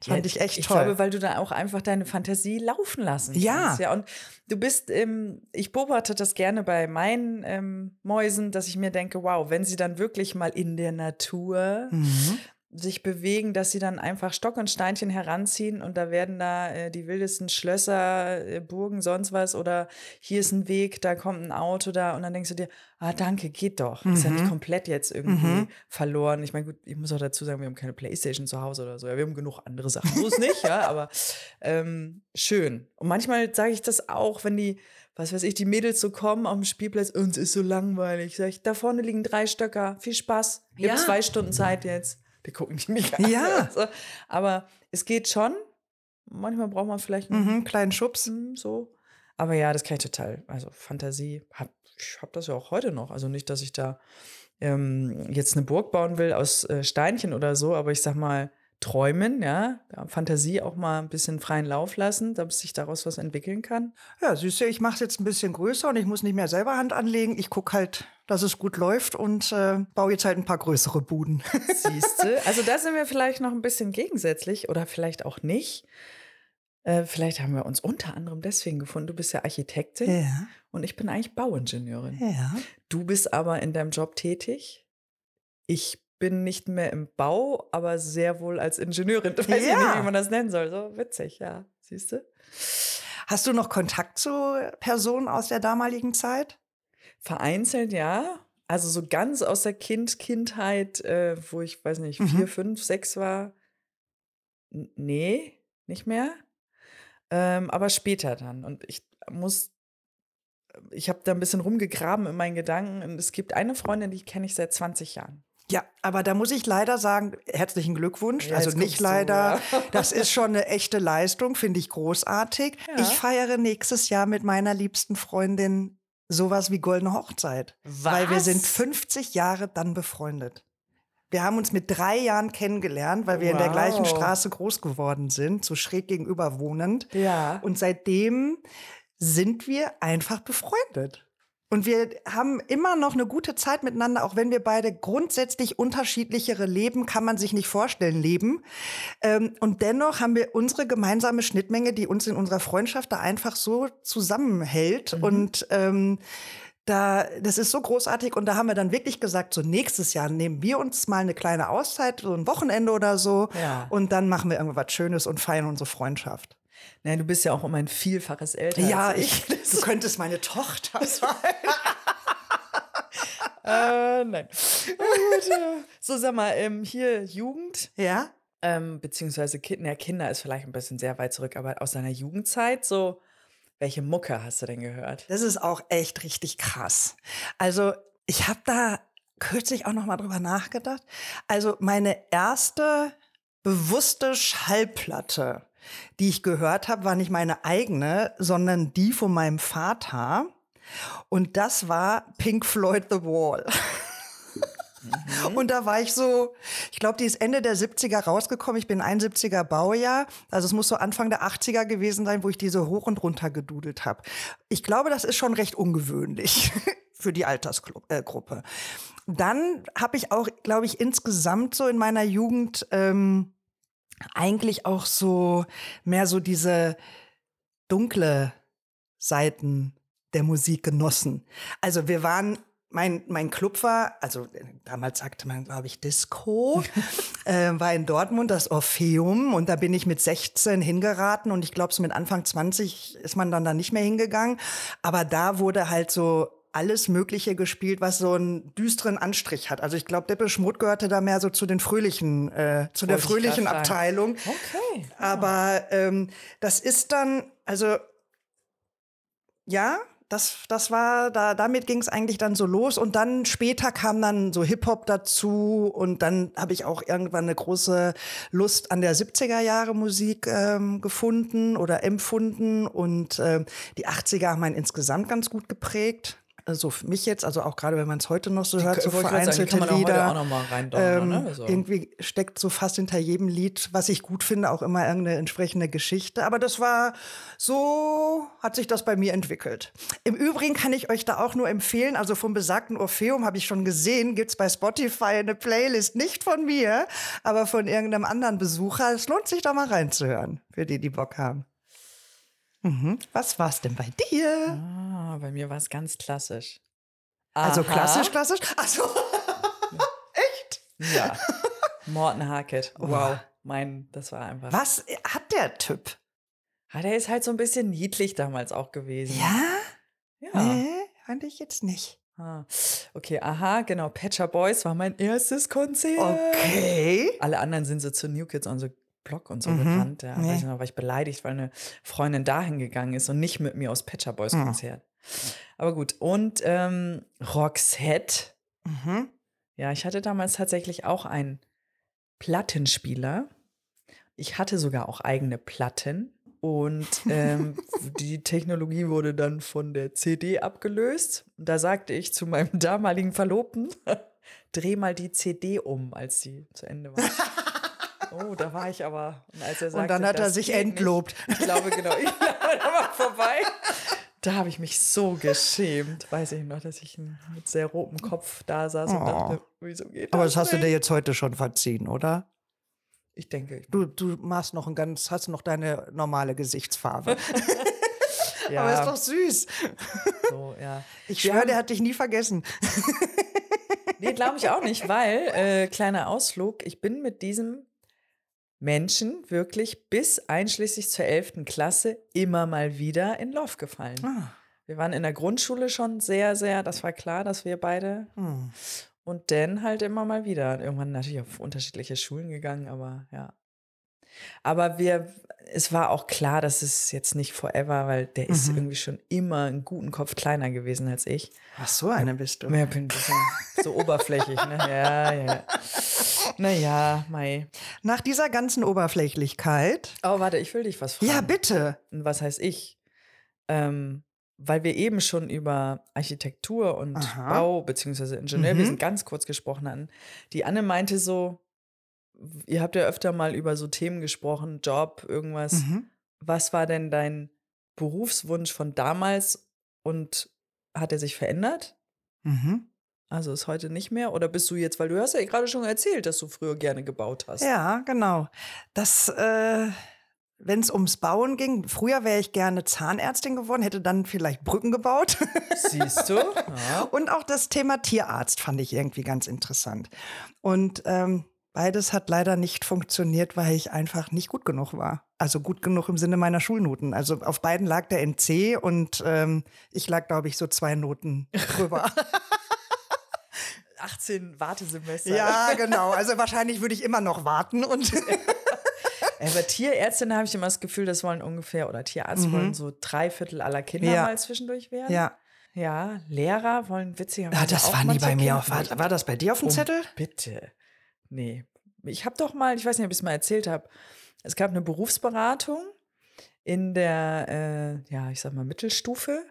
Das fand ich echt ich toll. Ich glaube, weil du da auch einfach deine Fantasie laufen lassen ja. kannst. Ja. Und du bist, ähm, ich beobachte das gerne bei meinen ähm, Mäusen, dass ich mir denke, wow, wenn sie dann wirklich mal in der Natur mhm sich bewegen, dass sie dann einfach Stock und Steinchen heranziehen und da werden da äh, die wildesten Schlösser, äh, Burgen, sonst was oder hier ist ein Weg, da kommt ein Auto da und dann denkst du dir, ah danke, geht doch. Mhm. Ist ja nicht mhm. komplett jetzt irgendwie mhm. verloren. Ich meine, gut, ich muss auch dazu sagen, wir haben keine Playstation zu Hause oder so. Ja, wir haben genug andere Sachen. So ist nicht, ja, aber ähm, schön. Und manchmal sage ich das auch, wenn die was weiß ich, die Mädels so kommen auf dem Spielplatz, uns ist so langweilig. Sag ich, da vorne liegen drei Stöcker, viel Spaß. Ich ja. habe zwei Stunden Zeit jetzt die gucken die mich an. Ja. Also, aber es geht schon. Manchmal braucht man vielleicht einen mhm, kleinen Schubs. Hm, so. Aber ja, das kann ich total. Also Fantasie, hab, ich habe das ja auch heute noch. Also nicht, dass ich da ähm, jetzt eine Burg bauen will aus äh, Steinchen oder so, aber ich sag mal, träumen, ja, Fantasie auch mal ein bisschen freien Lauf lassen, damit sich daraus was entwickeln kann. Ja, siehst du, ich mache es jetzt ein bisschen größer und ich muss nicht mehr selber Hand anlegen. Ich gucke halt, dass es gut läuft und äh, baue jetzt halt ein paar größere Buden. Siehst du, also da sind wir vielleicht noch ein bisschen gegensätzlich oder vielleicht auch nicht. Äh, vielleicht haben wir uns unter anderem deswegen gefunden. Du bist ja Architektin ja. und ich bin eigentlich Bauingenieurin. Ja. Du bist aber in deinem Job tätig. Ich bin nicht mehr im Bau, aber sehr wohl als Ingenieurin. Ich weiß ja. nicht, wie man das nennen soll. So witzig, ja. Siehst du? Hast du noch Kontakt zu Personen aus der damaligen Zeit? Vereinzelt, ja. Also so ganz aus der kind Kindheit, äh, wo ich, weiß nicht, vier, mhm. fünf, sechs war. N nee, nicht mehr. Ähm, aber später dann. Und ich muss ich habe da ein bisschen rumgegraben in meinen Gedanken. Und es gibt eine Freundin, die kenne ich seit 20 Jahren. Ja, aber da muss ich leider sagen, herzlichen Glückwunsch. Ja, also nicht leider. Du, ja. Das ist schon eine echte Leistung, finde ich großartig. Ja. Ich feiere nächstes Jahr mit meiner liebsten Freundin sowas wie Goldene Hochzeit. Was? Weil wir sind 50 Jahre dann befreundet. Wir haben uns mit drei Jahren kennengelernt, weil wir wow. in der gleichen Straße groß geworden sind, so schräg gegenüber wohnend. Ja. Und seitdem sind wir einfach befreundet. Und wir haben immer noch eine gute Zeit miteinander, auch wenn wir beide grundsätzlich unterschiedlichere Leben, kann man sich nicht vorstellen, leben. Ähm, und dennoch haben wir unsere gemeinsame Schnittmenge, die uns in unserer Freundschaft da einfach so zusammenhält. Mhm. Und ähm, da, das ist so großartig. Und da haben wir dann wirklich gesagt, so nächstes Jahr nehmen wir uns mal eine kleine Auszeit, so ein Wochenende oder so. Ja. Und dann machen wir irgendwas Schönes und feiern unsere Freundschaft. Nein, du bist ja auch um ein Vielfaches älter. Ja, ich. Du könntest meine Tochter sein. äh, nein. So, sag mal, ähm, hier Jugend. Ja. Ähm, beziehungsweise Kinder, Kinder ist vielleicht ein bisschen sehr weit zurück, aber aus deiner Jugendzeit so, welche Mucke hast du denn gehört? Das ist auch echt richtig krass. Also, ich habe da kürzlich auch noch mal drüber nachgedacht. Also, meine erste bewusste Schallplatte die ich gehört habe, war nicht meine eigene, sondern die von meinem Vater. Und das war Pink Floyd The Wall. Mhm. Und da war ich so, ich glaube, die ist Ende der 70er rausgekommen. Ich bin 71er Baujahr. Also es muss so Anfang der 80er gewesen sein, wo ich diese hoch und runter gedudelt habe. Ich glaube, das ist schon recht ungewöhnlich für die Altersgruppe. Äh, Dann habe ich auch, glaube ich, insgesamt so in meiner Jugend ähm, eigentlich auch so mehr so diese dunkle Seiten der Musik genossen. Also wir waren mein, mein Club war, also damals sagte man, glaube ich, Disco, äh, war in Dortmund das Orpheum und da bin ich mit 16 hingeraten und ich glaube, so mit Anfang 20 ist man dann da nicht mehr hingegangen. Aber da wurde halt so alles Mögliche gespielt, was so einen düsteren Anstrich hat. Also ich glaube, Deppe Schmutt gehörte da mehr so zu den fröhlichen, äh, zu der fröhlichen Abteilung. Okay. Aber ähm, das ist dann, also ja, das, das war, da, damit ging es eigentlich dann so los. Und dann später kam dann so Hip-Hop dazu. Und dann habe ich auch irgendwann eine große Lust an der 70er Jahre Musik ähm, gefunden oder empfunden. Und äh, die 80er haben einen insgesamt ganz gut geprägt so für mich jetzt, also auch gerade wenn man es heute noch so die, hört, so vereinzelte sagen, Lieder, auch ähm, ne? so. irgendwie steckt so fast hinter jedem Lied, was ich gut finde, auch immer irgendeine entsprechende Geschichte. Aber das war so, hat sich das bei mir entwickelt. Im Übrigen kann ich euch da auch nur empfehlen, also vom besagten Orpheum habe ich schon gesehen, gibt es bei Spotify eine Playlist, nicht von mir, aber von irgendeinem anderen Besucher. Es lohnt sich da mal reinzuhören, für die, die Bock haben. Mhm. Was war es denn bei dir? Ah, bei mir war es ganz klassisch. Also Aha. Also klassisch, klassisch? Also echt? Ja. Morten Harkett. Wow. Mein, das war einfach. Was hat der Typ? Ah, der ist halt so ein bisschen niedlich damals auch gewesen. Ja? Ja. Nee, fand ich jetzt nicht. Ah, okay, aha, genau. Patcher Boys war mein erstes Konzert. Okay. Alle anderen sind so zu New Kids on the Blog und so mhm. bekannt. Ja, nee. weiß ich noch, war ich beleidigt, weil eine Freundin dahin gegangen ist und nicht mit mir aus Patcher Boys mhm. Konzert. Aber gut. Und ähm, Roxette. Mhm. Ja, ich hatte damals tatsächlich auch einen Plattenspieler. Ich hatte sogar auch eigene Platten. Und ähm, die Technologie wurde dann von der CD abgelöst. Und da sagte ich zu meinem damaligen Verlobten, dreh mal die CD um, als sie zu Ende war. Oh, da war ich aber. Und, als er sagte, und dann hat er sich entlobt. Nicht, ich glaube, genau, ich glaube, da war vorbei. Da habe ich mich so geschämt. Weiß ich noch, dass ich mit sehr rotem Kopf da saß oh. und dachte, wieso geht das? Aber das hast nicht? du dir jetzt heute schon verziehen, oder? Ich denke. Du, du machst noch ein ganz, hast noch deine normale Gesichtsfarbe. ja. Aber ist doch süß. So, ja. Ich schwöre, der hat dich nie vergessen. nee, glaube ich auch nicht, weil, äh, kleiner Ausflug, ich bin mit diesem Menschen wirklich bis einschließlich zur 11. Klasse immer mal wieder in Love gefallen. Ah. Wir waren in der Grundschule schon sehr, sehr, das war klar, dass wir beide. Hm. Und dann halt immer mal wieder. Irgendwann natürlich auf unterschiedliche Schulen gegangen, aber ja. Aber wir, es war auch klar, dass es jetzt nicht forever, weil der mhm. ist irgendwie schon immer einen guten Kopf kleiner gewesen als ich. Ach, so eine bist du. Ja, bin ein bisschen so oberflächlich, ne? Ja, ja. Naja, Mai. Nach dieser ganzen Oberflächlichkeit. Oh, warte, ich will dich was fragen. Ja, bitte. Was heißt ich? Ähm, weil wir eben schon über Architektur und Aha. Bau beziehungsweise Ingenieurwesen mhm. ganz kurz gesprochen hatten. Die Anne meinte so, ihr habt ja öfter mal über so Themen gesprochen, Job, irgendwas. Mhm. Was war denn dein Berufswunsch von damals und hat er sich verändert? Mhm. Also ist heute nicht mehr? Oder bist du jetzt, weil du hast ja gerade schon erzählt, dass du früher gerne gebaut hast. Ja, genau. Das, äh, wenn es ums Bauen ging, früher wäre ich gerne Zahnärztin geworden, hätte dann vielleicht Brücken gebaut. Siehst du? Ja. Und auch das Thema Tierarzt fand ich irgendwie ganz interessant. Und ähm, Beides hat leider nicht funktioniert, weil ich einfach nicht gut genug war. Also gut genug im Sinne meiner Schulnoten. Also auf beiden lag der NC und ähm, ich lag, glaube ich, so zwei Noten drüber. 18 Wartesemester. Ja, genau. Also wahrscheinlich würde ich immer noch warten und. Aber Tierärztinnen habe ich immer das Gefühl, das wollen ungefähr, oder Tierarzt mhm. wollen so drei Viertel aller Kinder ja. mal zwischendurch werden. Ja. Ja, Lehrer wollen witzigerweise. Ja, das war nie bei mir auf. War, war das bei dir auf dem oh, Zettel? Bitte. Nee. Ich habe doch mal, ich weiß nicht, ob ich es mal erzählt habe, es gab eine Berufsberatung in der, äh, ja, ich sag mal, Mittelstufe.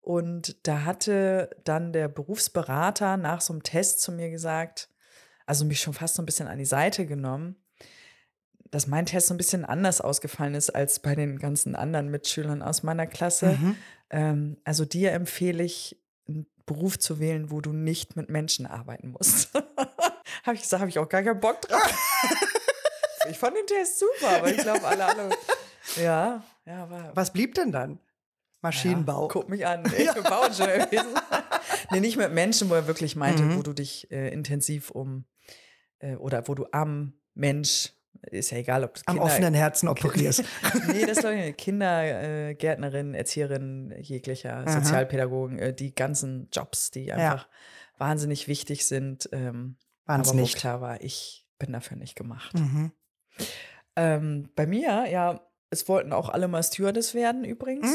Und da hatte dann der Berufsberater nach so einem Test zu mir gesagt, also mich schon fast so ein bisschen an die Seite genommen, dass mein Test so ein bisschen anders ausgefallen ist als bei den ganzen anderen Mitschülern aus meiner Klasse. Mhm. Ähm, also dir empfehle ich, einen Beruf zu wählen, wo du nicht mit Menschen arbeiten musst. habe ich gesagt, habe ich auch gar keinen Bock drauf. ich fand den Test super, aber ich glaube, alle anderen. Ja, ja, war. Was blieb denn dann? Maschinenbau. Ja, guck mich an. Ich bin Bauingenieur gewesen. nee, nicht mit Menschen, wo er wirklich meinte, mhm. wo du dich äh, intensiv um äh, oder wo du am Mensch, ist ja egal, ob du Am offenen Herzen operierst. nee, das glaube ich Kinder, äh, Gärtnerin, Erzieherin, jeglicher, Aha. Sozialpädagogen, äh, die ganzen Jobs, die einfach ja. wahnsinnig wichtig sind. Ähm, waren es nicht. klar war, ich bin dafür nicht gemacht. Mhm. Ähm, bei mir, ja, Es wollten auch alle mal Stewardess werden übrigens.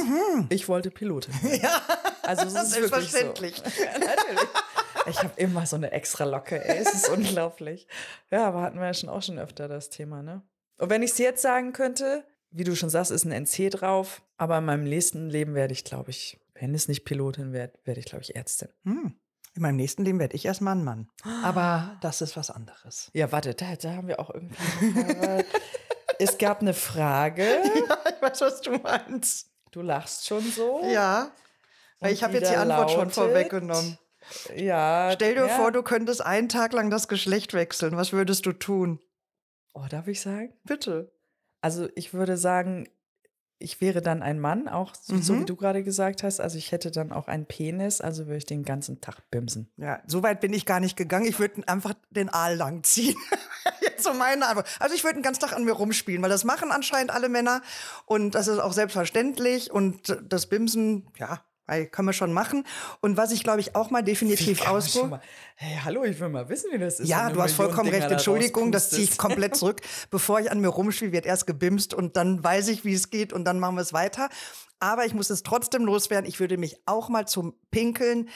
Ich wollte Pilotin. werden. Ja, Also es ist wirklich so. selbstverständlich. Ja, natürlich. Ich habe immer so eine extra Locke, ey. Es ist unglaublich. Ja, aber hatten wir ja schon auch schon öfter das Thema, ne? Und wenn ich es jetzt sagen könnte, wie du schon sagst, ist ein NC drauf, aber in meinem nächsten Leben werde ich, glaube ich, wenn es nicht Pilotin wird, werde ich, glaube ich, Ärztin. Hm. In meinem nächsten Leben werde ich erstmal ein Mann. Aber das ist was anderes. Ja, warte, da, da haben wir auch irgendwie. es gab eine Frage. Ja, ich weiß, was du meinst. Du lachst schon so. Ja. Weil ich habe jetzt die Antwort schon lautet- vorweggenommen. Ja. Stell dir ja. vor, du könntest einen Tag lang das Geschlecht wechseln. Was würdest du tun? Oh, darf ich sagen? Bitte. Also ich würde sagen, ich wäre dann ein Mann, auch so, so Mhm. wie du gerade gesagt hast. Also ich hätte dann auch einen Penis, also würde ich den ganzen Tag bimsen. Ja, so weit bin ich gar nicht gegangen. Ich würde einfach den Aal lang ziehen. Jetzt so meine Antwort. Also ich würde den ganzen Tag an mir rumspielen, weil das machen anscheinend alle Männer und das ist auch selbstverständlich und das Bimsen, ja, ey, können wir schon machen. Und was ich glaube ich auch mal definitiv ausprobiere. Hey, hallo, ich will mal wissen, wie das ist. Ja, du hast vollkommen Dinger recht. da Entschuldigung, das ziehe ich komplett zurück. Bevor ich an mir rumspiele, wird erst gebimst und dann weiß ich, wie es geht und dann machen wir es weiter. Aber ich muss es trotzdem loswerden. Ich würde mich auch mal zum Pinkeln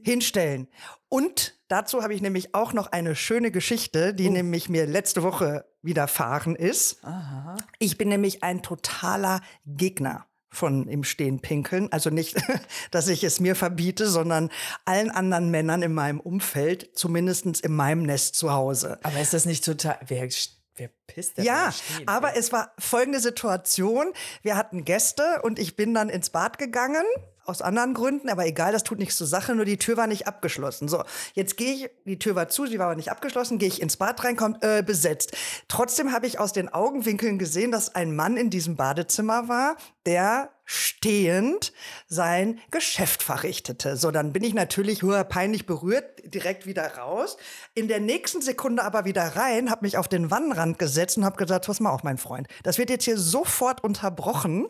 hinstellen. Und dazu habe ich nämlich auch noch eine schöne Geschichte, Oh. die nämlich mir letzte Woche widerfahren ist. Aha. Ich bin nämlich ein totaler Gegner von im Stehen pinkeln. Also nicht, dass ich es mir verbiete, sondern allen anderen Männern in meinem Umfeld, zumindest in meinem Nest zu Hause. Aber ist das nicht total. Wer, wer pisst denn Ja, stehen, aber ey? es war folgende Situation. Wir hatten Gäste und ich bin dann ins Bad gegangen. Aus anderen Gründen, aber egal, das tut nichts zur Sache, nur die Tür war nicht abgeschlossen. So, jetzt gehe ich, die Tür war zu, sie war aber nicht abgeschlossen, gehe ich ins Bad rein, kommt äh, besetzt. Trotzdem habe ich aus den Augenwinkeln gesehen, dass ein Mann in diesem Badezimmer war, der stehend sein Geschäft verrichtete. So, dann bin ich natürlich höher peinlich berührt, direkt wieder raus. In der nächsten Sekunde aber wieder rein, habe mich auf den Wannenrand gesetzt und habe gesagt, pass mal auf, mein Freund, das wird jetzt hier sofort unterbrochen,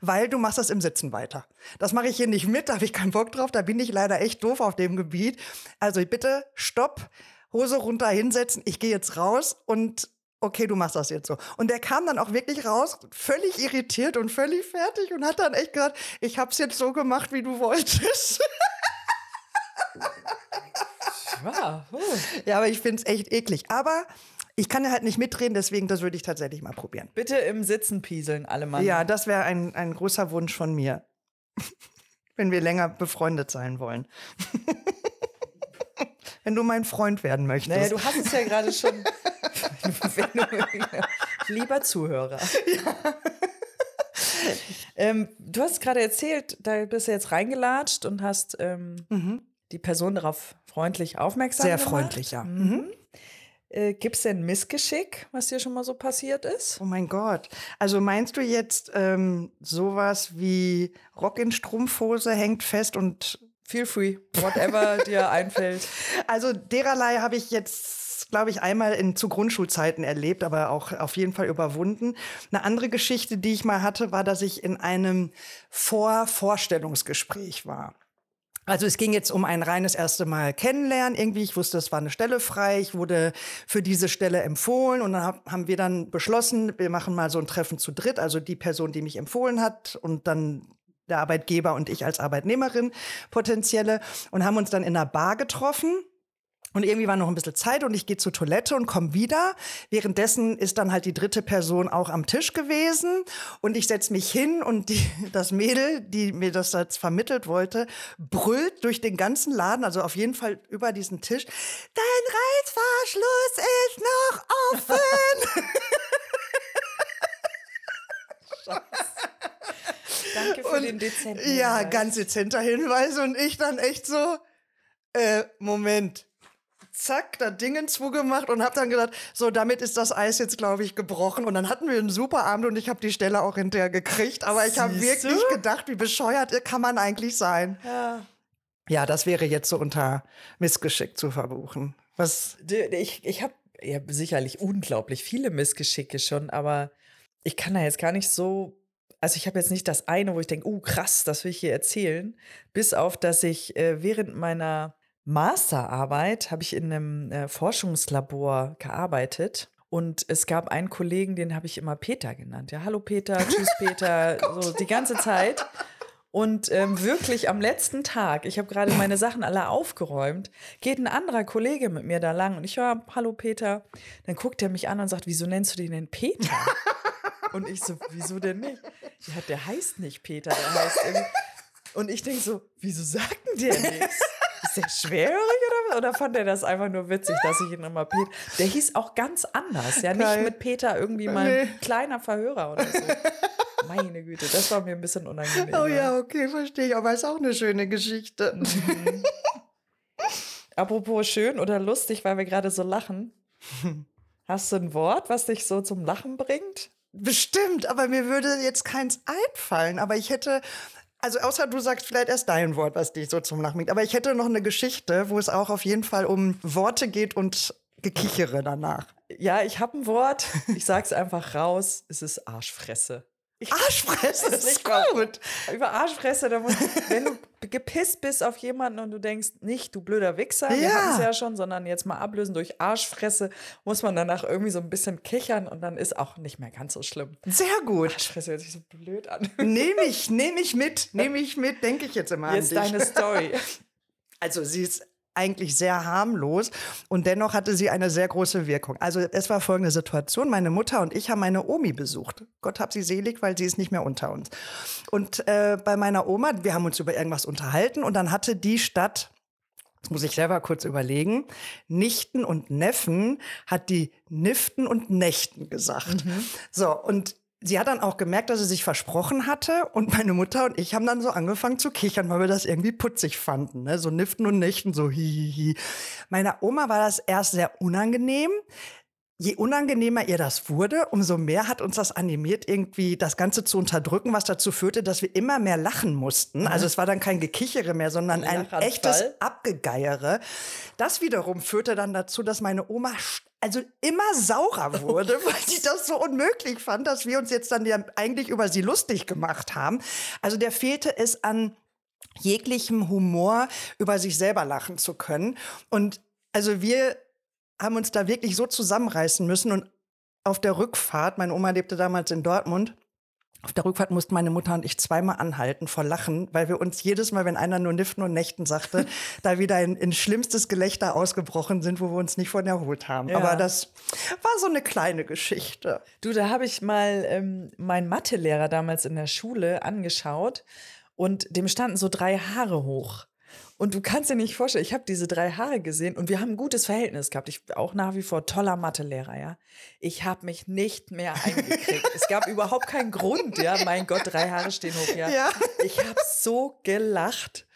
weil du machst das im Sitzen weiter. Das mache ich hier nicht mit, da habe ich keinen Bock drauf, da bin ich leider echt doof auf dem Gebiet. Also bitte, stopp, Hose runter, hinsetzen, ich gehe jetzt raus und okay, du machst das jetzt so. Und der kam dann auch wirklich raus, völlig irritiert und völlig fertig und hat dann echt gesagt, ich hab's jetzt so gemacht, wie du wolltest. Ja, aber ich find's echt eklig. Aber ich kann ja halt nicht mitreden, deswegen das würde ich tatsächlich mal probieren. Bitte im Sitzen pieseln, alle Mann. Ja, das wäre ein, ein großer Wunsch von mir. Wenn wir länger befreundet sein wollen. Wenn du mein Freund werden möchtest. Naja, du hast es ja gerade schon. Lieber Zuhörer. Ähm, du hast gerade erzählt, da bist du jetzt reingelatscht und hast ähm, die Person darauf freundlich aufmerksam Mhm. Sehr gemacht. freundlich, ja. Mhm. Äh, Gibt es denn Missgeschick, was dir schon mal so passiert ist? Oh mein Gott. Also meinst du jetzt ähm, sowas wie Rock in Strumpfhose hängt fest und Feel free, whatever dir einfällt. also dererlei habe ich jetzt, glaube ich, einmal in zu Grundschulzeiten erlebt, aber auch auf jeden Fall überwunden. Eine andere Geschichte, die ich mal hatte, war, dass ich in einem Vorvorstellungsgespräch war. Also es ging jetzt um ein reines erste Mal kennenlernen. Irgendwie, ich wusste, es war eine Stelle frei. Ich wurde für diese Stelle empfohlen und dann hab, haben wir dann beschlossen, wir machen mal so ein Treffen zu dritt. Also die Person, die mich empfohlen hat und dann der Arbeitgeber und ich als Arbeitnehmerin potenzielle und haben uns dann in einer Bar getroffen. Und irgendwie war noch ein bisschen Zeit und ich gehe zur Toilette und komme wieder. Währenddessen ist dann halt die dritte Person auch am Tisch gewesen und ich setze mich hin und die, das Mädel, die mir das jetzt vermittelt wollte, brüllt durch den ganzen Laden, also auf jeden Fall über diesen Tisch, dein Reißverschluss ist noch offen. Danke für Und- den dezenten Ja, Hinweis. ganz dezenter Hinweis und ich dann echt so, äh, Moment. Zack, da Dingen zugemacht und hab dann gedacht, so, damit ist das Eis jetzt, glaube ich, gebrochen. Und dann hatten wir einen super Abend und ich habe die Stelle auch hinterher gekriegt. Aber ich habe wirklich gedacht, wie bescheuert kann man eigentlich sein? Ja. Ja, das wäre jetzt so unter Missgeschick zu verbuchen. Was, Ich, ich habe ja sicherlich unglaublich viele Missgeschicke schon, aber ich kann da jetzt gar nicht so. Also ich habe jetzt nicht das eine, wo ich denke, uh, krass, das will ich hier erzählen. Bis auf, dass ich äh, während meiner Masterarbeit habe ich in einem äh, Forschungslabor gearbeitet. Und es gab einen Kollegen, den habe ich immer Peter genannt. Ja, hallo Peter, tschüss Peter, so die ganze Zeit. Und ähm, wirklich am letzten Tag, ich habe gerade meine Sachen alle aufgeräumt, geht ein anderer Kollege mit mir da lang und ich höre, hallo Peter. Dann guckt er mich an und sagt, wieso nennst du den denn Peter? und ich so, wieso denn nicht? Ja, der heißt nicht Peter, der heißt irgendwie. Und ich denke so, wieso sagt denn der nichts? Ist der schwerhörig oder, oder fand er das einfach nur witzig, dass ich ihn immer Peter. Der hieß auch ganz anders, ja, nicht mit Peter irgendwie mal Nee. ein kleiner Verhörer oder so. Meine Güte, das war mir ein bisschen unangenehm. Oh ja, okay, verstehe ich. Aber ist auch eine schöne Geschichte. Mhm. Apropos schön oder lustig, weil wir gerade so lachen. Hast du ein Wort, was dich so zum Lachen bringt? Bestimmt, aber mir würde jetzt keins einfallen. Aber ich hätte, also außer du sagst vielleicht erst dein Wort, was dich so zum bringt. Aber ich hätte noch eine Geschichte, wo es auch auf jeden Fall um Worte geht und Gekichere danach. Ja, ich habe ein Wort. Ich sag's einfach raus. Es ist Arschfresse. Ich Arschfresse ist nicht gut. Über Arschfresse, da muss, wenn du gepisst bist auf jemanden und du denkst, nicht du blöder Wichser, wir Ja. hatten es ja schon, sondern jetzt mal ablösen durch Arschfresse, muss man danach irgendwie so ein bisschen kichern und dann ist auch nicht mehr ganz so schlimm. Sehr gut. Arschfresse hört sich so blöd an. Nehme ich, nehme ich mit, nehme ich mit, denke ich jetzt immer Jetzt an dich. deine Story. Also sie ist eigentlich sehr harmlos und dennoch hatte sie eine sehr große Wirkung. Also es war folgende Situation, meine Mutter und ich haben meine Omi besucht. Gott hab sie selig, weil sie ist nicht mehr unter uns. Und äh, bei meiner Oma, wir haben uns über irgendwas unterhalten und dann hatte die Stadt das muss ich selber kurz überlegen. Nichten und Neffen hat die Niften und Nächten gesagt. So, und sie hat dann auch gemerkt, dass sie sich versprochen hatte. Und meine Mutter und ich haben dann so angefangen zu kichern, weil wir das irgendwie putzig fanden. Ne? So Niften und Nächten, so hihihi. Meiner Oma war das erst sehr unangenehm. Je unangenehmer ihr das wurde, umso mehr hat uns das animiert, irgendwie das Ganze zu unterdrücken, was dazu führte, dass wir immer mehr lachen mussten. Also es war dann kein Gekichere mehr, sondern ein echtes Abgegeiere. Das wiederum führte dann dazu, dass meine Oma also immer saurer wurde, weil sie das so unmöglich fand, dass wir uns jetzt dann ja eigentlich über sie lustig gemacht haben. Also der fehlte es an jeglichem Humor, über sich selber lachen zu können. Und also wir haben uns da wirklich so zusammenreißen müssen und auf der Rückfahrt, meine Oma lebte damals in Dortmund, auf der Rückfahrt mussten meine Mutter und ich zweimal anhalten vor Lachen, weil wir uns jedes Mal, wenn einer nur Niften und Nächten sagte, da wieder in, in schlimmstes Gelächter ausgebrochen sind, wo wir uns nicht von erholt haben. Ja. Aber das war so eine kleine Geschichte. Du, da habe ich mal ähm, meinen Mathelehrer damals in der Schule angeschaut und dem standen so drei Haare hoch. Und du kannst dir nicht vorstellen, ich habe diese drei Haare gesehen und wir haben ein gutes Verhältnis gehabt. Ich auch nach wie vor toller Mathelehrer, ja. Ich habe mich nicht mehr eingekriegt. es gab überhaupt keinen Grund, ja. Mein Gott, drei Haare stehen hoch, ja. Ja. Ich habe so gelacht.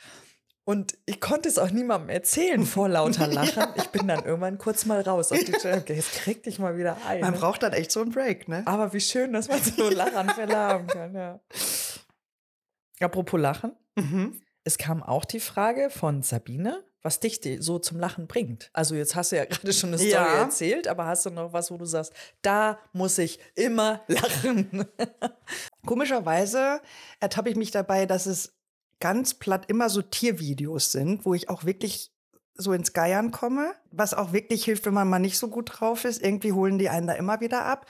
Und ich konnte es auch niemandem erzählen vor lauter Lachen. Ich bin dann irgendwann kurz mal raus auf die Stelle. Okay, jetzt krieg dich mal wieder ein. Man ne? braucht dann echt so einen Break, ne? Aber wie schön, dass man so Lachanfälle haben kann, ja. Apropos Lachen, Mhm. Es kam auch die Frage von Sabine, was dich so zum Lachen bringt. Also jetzt hast du ja gerade schon eine Story Ja. erzählt, aber hast du noch was, wo du sagst, da muss ich immer lachen? Komischerweise ertappe ich mich dabei, dass es ganz platt immer so Tiervideos sind, wo ich auch wirklich so ins Geiern komme, was auch wirklich hilft, wenn man mal nicht so gut drauf ist. Irgendwie holen die einen da immer wieder ab.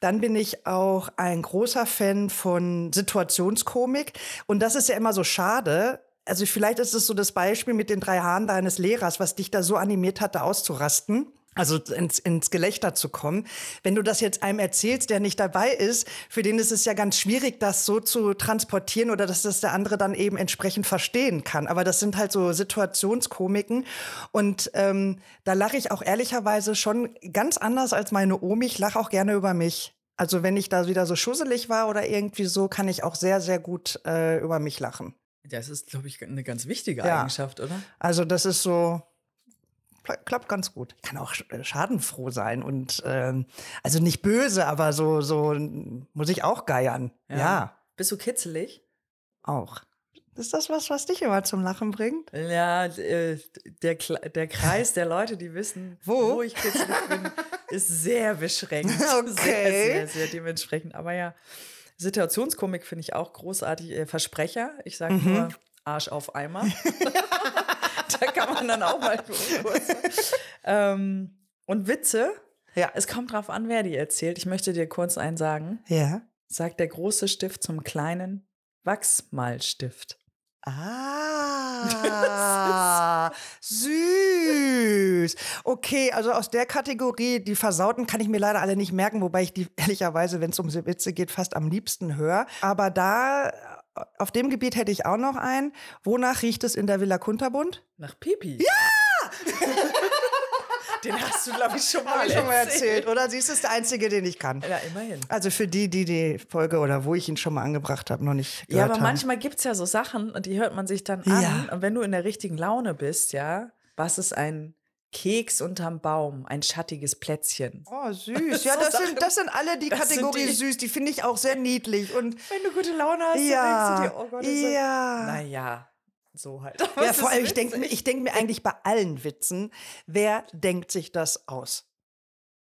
Dann bin ich auch ein großer Fan von Situationskomik. Und das ist ja immer so schade. Also vielleicht ist es so das Beispiel mit den drei Haaren deines Lehrers, was dich da so animiert hatte, auszurasten. Also ins, ins Gelächter zu kommen. Wenn du das jetzt einem erzählst, der nicht dabei ist, für den ist es ja ganz schwierig, das so zu transportieren oder dass das der andere dann eben entsprechend verstehen kann. Aber das sind halt so Situationskomiken. Und ähm, da lache ich auch ehrlicherweise schon ganz anders als meine Omi. Ich lache auch gerne über mich. Also wenn ich da wieder so schusselig war oder irgendwie so, kann ich auch sehr, sehr gut äh, über mich lachen. Das ist, glaube ich, eine ganz wichtige Ja. Eigenschaft, oder? Also das ist so, klappt ganz gut. Ich kann auch äh, schadenfroh sein und ähm, also nicht böse, aber so, so muss ich auch geiern. Ja, Bist du kitzelig? auch. Ist das was, was dich immer zum Lachen bringt? Ja, äh, der, der Kreis der Leute, die wissen, Wo? wo ich kitzelig bin, ist sehr beschränkt. Okay. Sehr, sehr, sehr dementsprechend. Aber ja, Situationskomik finde ich auch großartig. Äh, Versprecher, ich sage Mhm. nur Arsch auf Eimer. da kann man dann auch mal kurz. ähm, und Witze Ja. Es kommt drauf an, wer die erzählt. Ich möchte dir kurz einen sagen. Ja. Sagt der große Stift zum kleinen Wachsmalstift. Ah, süß. Okay, also aus der Kategorie, die Versauten kann ich mir leider alle nicht merken, wobei ich die ehrlicherweise, wenn es um Witze geht, fast am liebsten höre. Aber da, auf dem Gebiet hätte ich auch noch einen. Wonach riecht es in der Villa Kunterbund? Nach Pipi. Ja! Den hast du, glaube ich, schon mal, ich schon mal erzählt. erzählt, oder? Siehst du, ist der einzige, den ich kann. Ja, immerhin. Also für die, die die Folge oder wo ich ihn schon mal angebracht habe, noch nicht Ja, gehört aber haben. manchmal gibt es ja so Sachen und die hört man sich dann an. Ja. Und wenn du in der richtigen Laune bist, ja, was ist ein Keks unterm Baum, ein schattiges Plätzchen? Oh, süß. Ja, das sind, das sind alle die das sind Kategorie die- süß. Die finde ich auch sehr niedlich. Und Wenn du gute Laune hast, ja, dann denkst du dir, oh Gott, ist ja. Naja, so halt. Ja, vor allem, ich denke ich denk mir eigentlich bei allen Witzen, wer denkt sich das aus?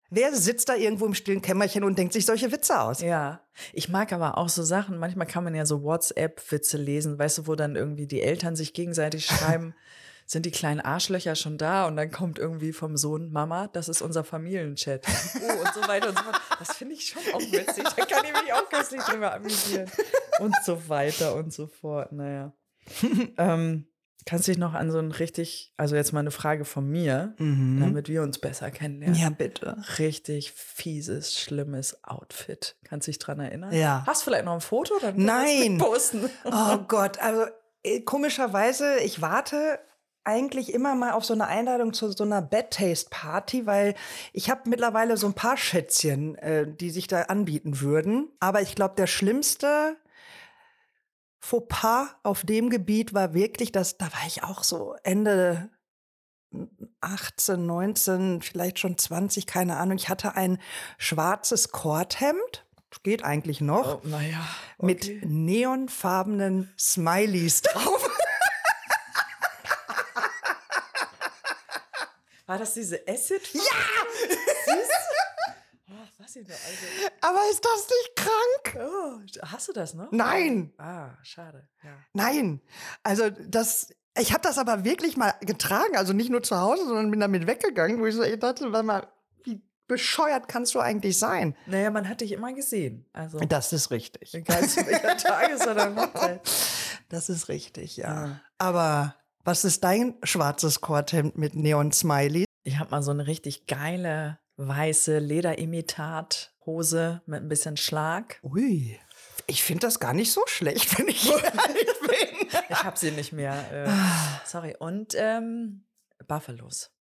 Wer sitzt da irgendwo im stillen Kämmerchen und denkt sich solche Witze aus? Ja, ich mag aber auch so Sachen. Manchmal kann man ja so WhatsApp-Witze lesen, weißt du, wo dann irgendwie die Eltern sich gegenseitig schreiben, sind die kleinen Arschlöcher schon da? Und dann kommt irgendwie vom Sohn, Mama, das ist unser Familienchat. Oh, und so weiter und so fort. Das finde ich schon auch witzig. Da kann ich mich auch köstlich drüber amüsieren. Und so weiter und so fort. Naja. ähm, kannst du dich noch an so ein richtig, also jetzt mal eine Frage von mir, damit wir uns besser kennenlernen. Mhm. Ja, bitte. Richtig fieses, schlimmes Outfit. Kannst du dich dran erinnern? Ja. Hast du vielleicht noch ein Foto? Dann Nein. mitposten. Oh Gott, also äh, komischerweise, ich warte eigentlich immer mal auf so eine Einladung zu so einer Bad Taste Party, weil ich habe mittlerweile so ein paar Schätzchen, äh, die sich da anbieten würden. Aber ich glaube, der schlimmste Fauxpas auf dem Gebiet war wirklich, dass da war ich auch so Ende 18, 19, vielleicht schon 20, keine Ahnung. Ich hatte ein schwarzes Korthemd. Geht eigentlich noch Oh, naja. mit okay. neonfarbenen Smileys drauf. War das diese Acid? Ja! Oh, was ich noch, also, Aber ist das nicht krank? oh, hast du das noch? Nein, Ah, schade. Ja. nein. Also das, ich habe das aber wirklich mal getragen, also nicht nur zu Hause, sondern bin damit weggegangen, wo ich so ich dachte, warte mal, wie bescheuert kannst du eigentlich sein? Naja, man hat dich immer gesehen. Also, Das ist richtig. egal zu welcher Tages- oder Hochzeit. Das ist richtig, ja. Ja. Aber was ist dein schwarzes Korthemd mit Neon-Smiley? Ich habe mal so eine richtig geile weiße Lederimitat-Hose mit ein bisschen Schlag. Ui. Ich finde das gar nicht so schlecht, wenn ich ehrlich bin. Ich habe sie nicht mehr. Äh, sorry. Und ähm, Buffalos.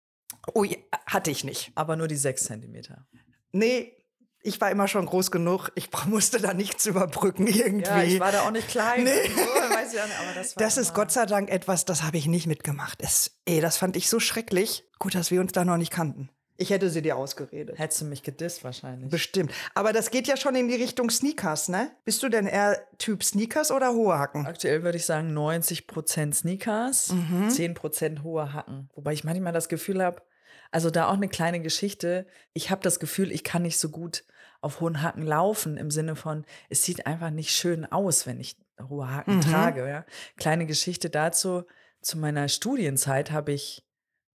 Ui, hatte ich nicht. Aber nur die 6 Zentimeter. Nee, ich war immer schon groß genug. Ich musste da nichts überbrücken irgendwie. Ja, ich war da auch nicht klein. Nee. So, weiß ich auch nicht, aber das das ist Gott sei Dank etwas, das habe ich nicht mitgemacht. Es, ey, das fand ich so schrecklich. Gut, dass wir uns da noch nicht kannten. Ich hätte sie dir ausgeredet. Hättest du mich gedisst wahrscheinlich. Bestimmt. Aber das geht ja schon in die Richtung Sneakers, ne? Bist du denn eher Typ Sneakers oder hohe Hacken? Aktuell würde ich sagen 90% Sneakers, Mhm. 10% hohe Hacken. Wobei ich manchmal das Gefühl habe, also da auch eine kleine Geschichte. Ich habe das Gefühl, ich kann nicht so gut auf hohen Hacken laufen im Sinne von, es sieht einfach nicht schön aus, wenn ich hohe Hacken Mhm. trage. Ja? Kleine Geschichte dazu. Zu meiner Studienzeit habe ich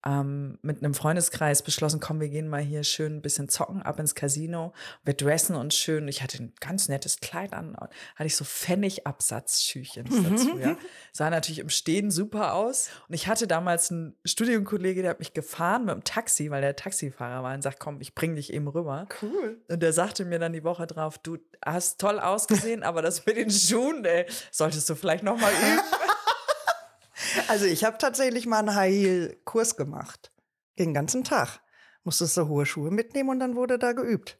ähm, mit einem Freundeskreis beschlossen, komm, wir gehen mal hier schön ein bisschen zocken, ab ins Casino. Wir dressen uns schön. Ich hatte ein ganz nettes Kleid an, hatte ich so Pfennigabsatzschüchen dazu, ja. Sah natürlich im Stehen super aus. Und ich hatte damals einen Studienkollege, der hat mich gefahren mit dem Taxi, weil der Taxifahrer war und sagt, komm, ich bring dich eben rüber. Cool. Und der sagte mir dann die Woche drauf, du hast toll ausgesehen, aber das mit den Schuhen, ey, solltest du vielleicht noch mal üben. Also ich habe tatsächlich mal einen High-Heel-Kurs gemacht. Den ganzen Tag. Musstest du hohe Schuhe mitnehmen und dann wurde da geübt.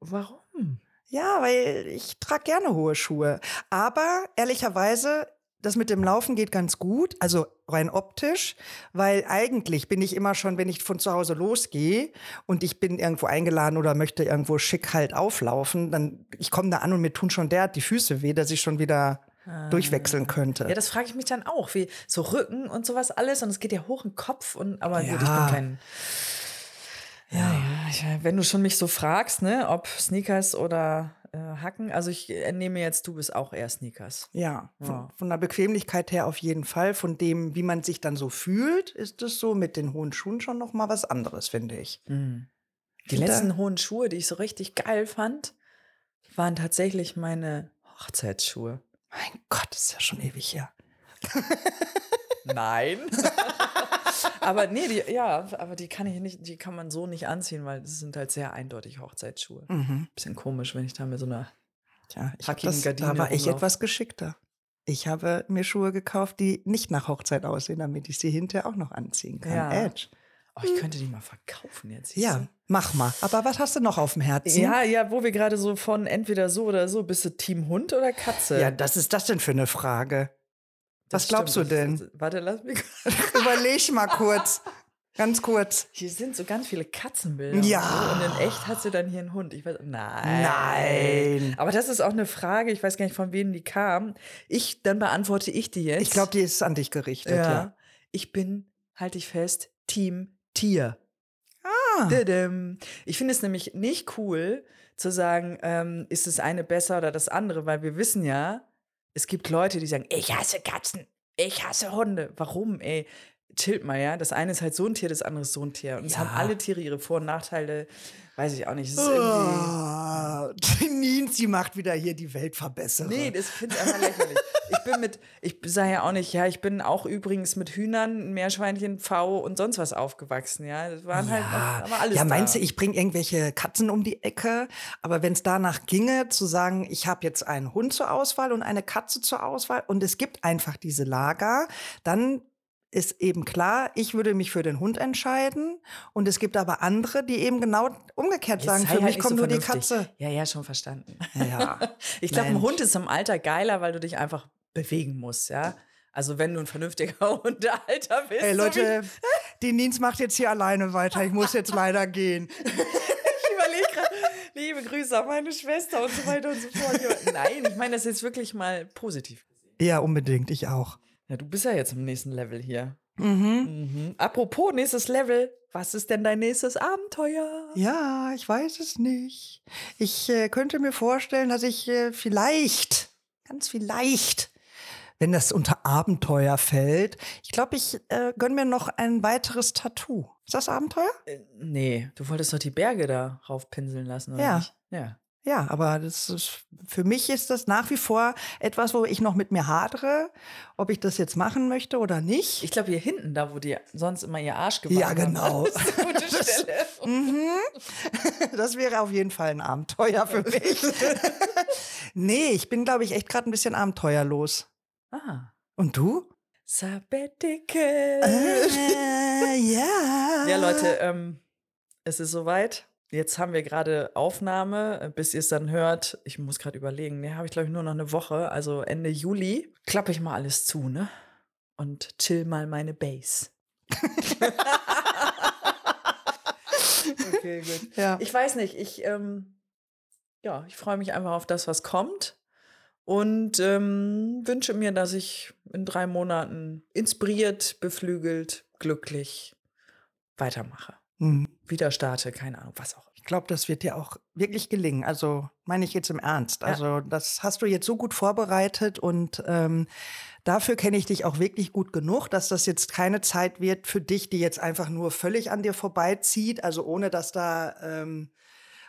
Warum? Ja, weil ich trage gerne hohe Schuhe. Aber ehrlicherweise, das mit dem Laufen geht ganz gut, also rein optisch, weil eigentlich bin ich immer schon, wenn ich von zu Hause losgehe und ich bin irgendwo eingeladen oder möchte irgendwo schick halt auflaufen, dann ich komme da an und mir tun schon derart die Füße weh, dass ich schon wieder durchwechseln könnte. Ja, das frage ich mich dann auch, wie so Rücken und sowas alles und es geht ja hoch im Kopf und aber gut, ich bin Ja. kein ja, ja wenn du schon mich so fragst, ne, ob Sneakers oder äh, Hacken, also ich entnehme jetzt, du bist auch eher Sneakers. Ja, von, Ja. von der Bequemlichkeit her auf jeden Fall. Von dem, wie man sich dann so fühlt, ist es so mit den hohen Schuhen schon noch mal was anderes, finde ich. Mhm. Die letzten hohen Schuhe, die ich so richtig geil fand, waren tatsächlich meine Hochzeitsschuhe. Mein Gott, das ist ja schon ewig her. Nein. aber nee, die, ja, aber die kann ich nicht, die kann man so nicht anziehen, weil das sind halt sehr eindeutig Hochzeitsschuhe. Mhm. Bisschen komisch, wenn ich da mit so einer Tja, ich hackigen das, Gardine da war ich rumlaufe. etwas geschickter. Ich habe mir Schuhe gekauft, die nicht nach Hochzeit aussehen, damit ich sie hinterher auch noch anziehen kann. Ja. Edge. Oh, ich könnte die mal verkaufen jetzt. Ja, du? mach mal. Aber was hast du noch auf dem Herzen? Ja, ja, wo wir gerade so von entweder so oder so, bist du Team Hund oder Katze? Ja, was ist das denn für eine Frage? Das was glaubst stimmt, du das- denn? das- Warte, lass mich. Überleg mal kurz. Ganz kurz. Hier sind so ganz viele Katzenbilder. Ja. Und, so. und in echt hat sie dann hier einen Hund. Ich weiß, nein. Nein. Aber das ist auch eine Frage, ich weiß gar nicht, von wem die kam. Ich, dann beantworte ich die jetzt. Ich glaube, die ist an dich gerichtet. Ja. ja. Ich bin, halte ich fest, Team Tier. Ah. Ich finde es nämlich nicht cool zu sagen, ähm, ist das eine besser oder das andere, weil wir wissen ja, es gibt Leute, die sagen, ich hasse Katzen, ich hasse Hunde. Warum, ey? Chillt mal, ja. Das eine ist halt so ein Tier, das andere ist so ein Tier. Und es Ja. haben alle Tiere ihre Vor- und Nachteile. Weiß ich auch nicht. Es ist. Oh, die macht wieder hier die Weltverbesserer. Nee, das finde ich einfach lächerlich. Ich bin mit, ich sage ja auch nicht, ja, ich bin auch übrigens mit Hühnern, Meerschweinchen, Pfau und sonst was aufgewachsen, ja. Das waren halt Ja, noch, aber alles ja meinst da. du, ich bringe irgendwelche Katzen um die Ecke? Aber wenn es danach ginge, zu sagen, ich habe jetzt einen Hund zur Auswahl und eine Katze zur Auswahl und es gibt einfach diese Lager, dann ist eben klar, ich würde mich für den Hund entscheiden. Und es gibt aber andere, die eben genau umgekehrt Jetzt sagen, für halt mich kommt so nur die vernünftig. Katze. Ja, ja, schon verstanden. Ja. Ich glaube, ein. Hund ist im Alter geiler, weil du dich einfach bewegen musst, ja. Also wenn du ein vernünftiger Hundehalter bist. Ey so Leute, die Nins macht jetzt hier alleine weiter. Ich muss jetzt leider gehen. ich überlege gerade, liebe Grüße an meine Schwester und so weiter und so fort. Nein, ich meine das jetzt wirklich mal positiv. Ja, unbedingt, ich auch. Ja, du bist ja jetzt im nächsten Level hier. Mhm. Mhm. Apropos nächstes Level, was ist denn dein nächstes Abenteuer? Ja, ich weiß es nicht. Ich äh, könnte mir vorstellen, dass ich äh, vielleicht, ganz vielleicht, wenn das unter Abenteuer fällt, ich glaube, ich äh, gönne mir noch ein weiteres Tattoo. Ist das Abenteuer? Äh, nee, du wolltest doch die Berge da raufpinseln lassen, oder Ja. nicht? Ja. Ja, aber das ist, für mich ist das nach wie vor etwas, wo ich noch mit mir hadere, ob ich das jetzt machen möchte oder nicht. Ich glaube, hier hinten, da wo die sonst immer ihr Arsch gewaschen Ja, genau. haben, das ist eine gute Das- Stelle. Mhm. Das wäre auf jeden Fall ein Abenteuer für mich. nee, ich bin, glaube ich, echt gerade ein bisschen abenteuerlos. Ah. Und du? Sabbatical. Äh, ja. Ja, Leute, ähm, es ist soweit. Jetzt haben wir gerade Aufnahme, äh, bis ihr es dann hört. Ich muss gerade überlegen. Ne, habe ich glaube ich nur noch eine Woche, also Ende Juli. Klappe ich mal alles zu, ne? Und chill mal meine Base. okay, gut. Ja. Ich weiß nicht, ich, ähm, ja, ich freue mich einfach auf das, was kommt. Und ähm, wünsche mir, dass ich in drei Monaten inspiriert, beflügelt, glücklich weitermache. Hm. Wieder starte, keine Ahnung, was auch. Ich glaube, das wird dir auch wirklich gelingen. Also meine ich jetzt im Ernst. Ja. Also das hast du jetzt so gut vorbereitet und ähm, dafür kenne ich dich auch wirklich gut genug, dass das jetzt keine Zeit wird für dich, die jetzt einfach nur völlig an dir vorbeizieht. Also ohne dass da ähm,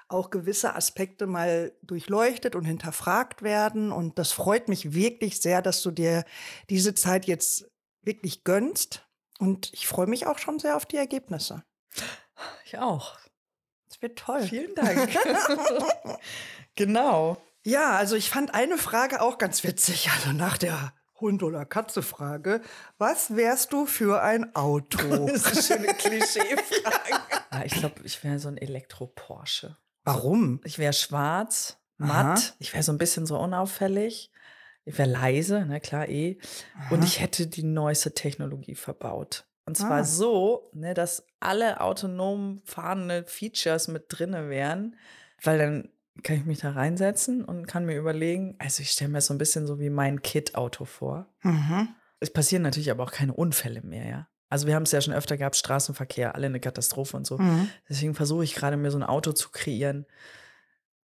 auch gewisse Aspekte mal durchleuchtet und hinterfragt werden. Und das freut mich wirklich sehr, dass du dir diese Zeit jetzt wirklich gönnst. Und ich freue mich auch schon sehr auf die Ergebnisse. Ich auch. Es wird toll. Vielen Dank. genau. Ja, also ich fand eine Frage auch ganz witzig. Also nach der Hund- oder Katze-Frage. Was wärst du für ein Auto? Das ist eine schöne Klischeefrage. Ja, ich glaube, ich wäre so ein Elektro-Porsche. Warum? Ich wäre schwarz, Aha. matt. Ich wäre so ein bisschen so unauffällig. Ich wäre leise, na klar, eh. Und ich hätte die neueste Technologie verbaut. Und zwar Ah. so, ne, dass alle autonom fahrende Features mit drinne wären, weil dann kann ich mich da reinsetzen und kann mir überlegen, also ich stelle mir das so ein bisschen so wie mein Kit-Auto vor. Mhm. Es passieren natürlich aber auch keine Unfälle mehr, ja. Also wir haben es ja schon öfter gehabt, Straßenverkehr, alle eine Katastrophe und so. Mhm. Deswegen versuche ich gerade mir so ein Auto zu kreieren,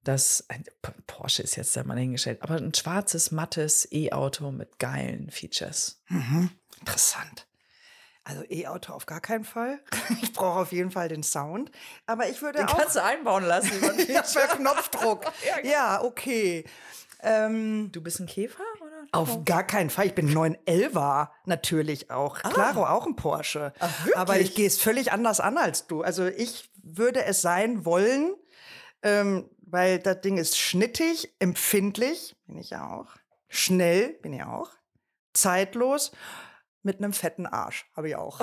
das ein Porsche ist jetzt da mal hingestellt, aber ein schwarzes, mattes E-Auto mit geilen Features. Mhm. Interessant. Also E-Auto auf gar keinen Fall. Ich brauche auf jeden Fall den Sound. Aber ich würde Den auch. kannst du einbauen lassen. ja, per Knopfdruck. Ja, genau. ja, okay. Ähm, Du bist ein Käfer, oder? auf gar keinen Fall. Ich bin 911er natürlich auch. Claro, auch ein Porsche. Ah. Ach? Aber ich gehe es völlig anders an als du. Also ich würde es sein wollen, ähm, weil das Ding ist schnittig, empfindlich, bin ich ja auch. Schnell, bin ich auch. Zeitlos, mit einem fetten Arsch, habe ich auch.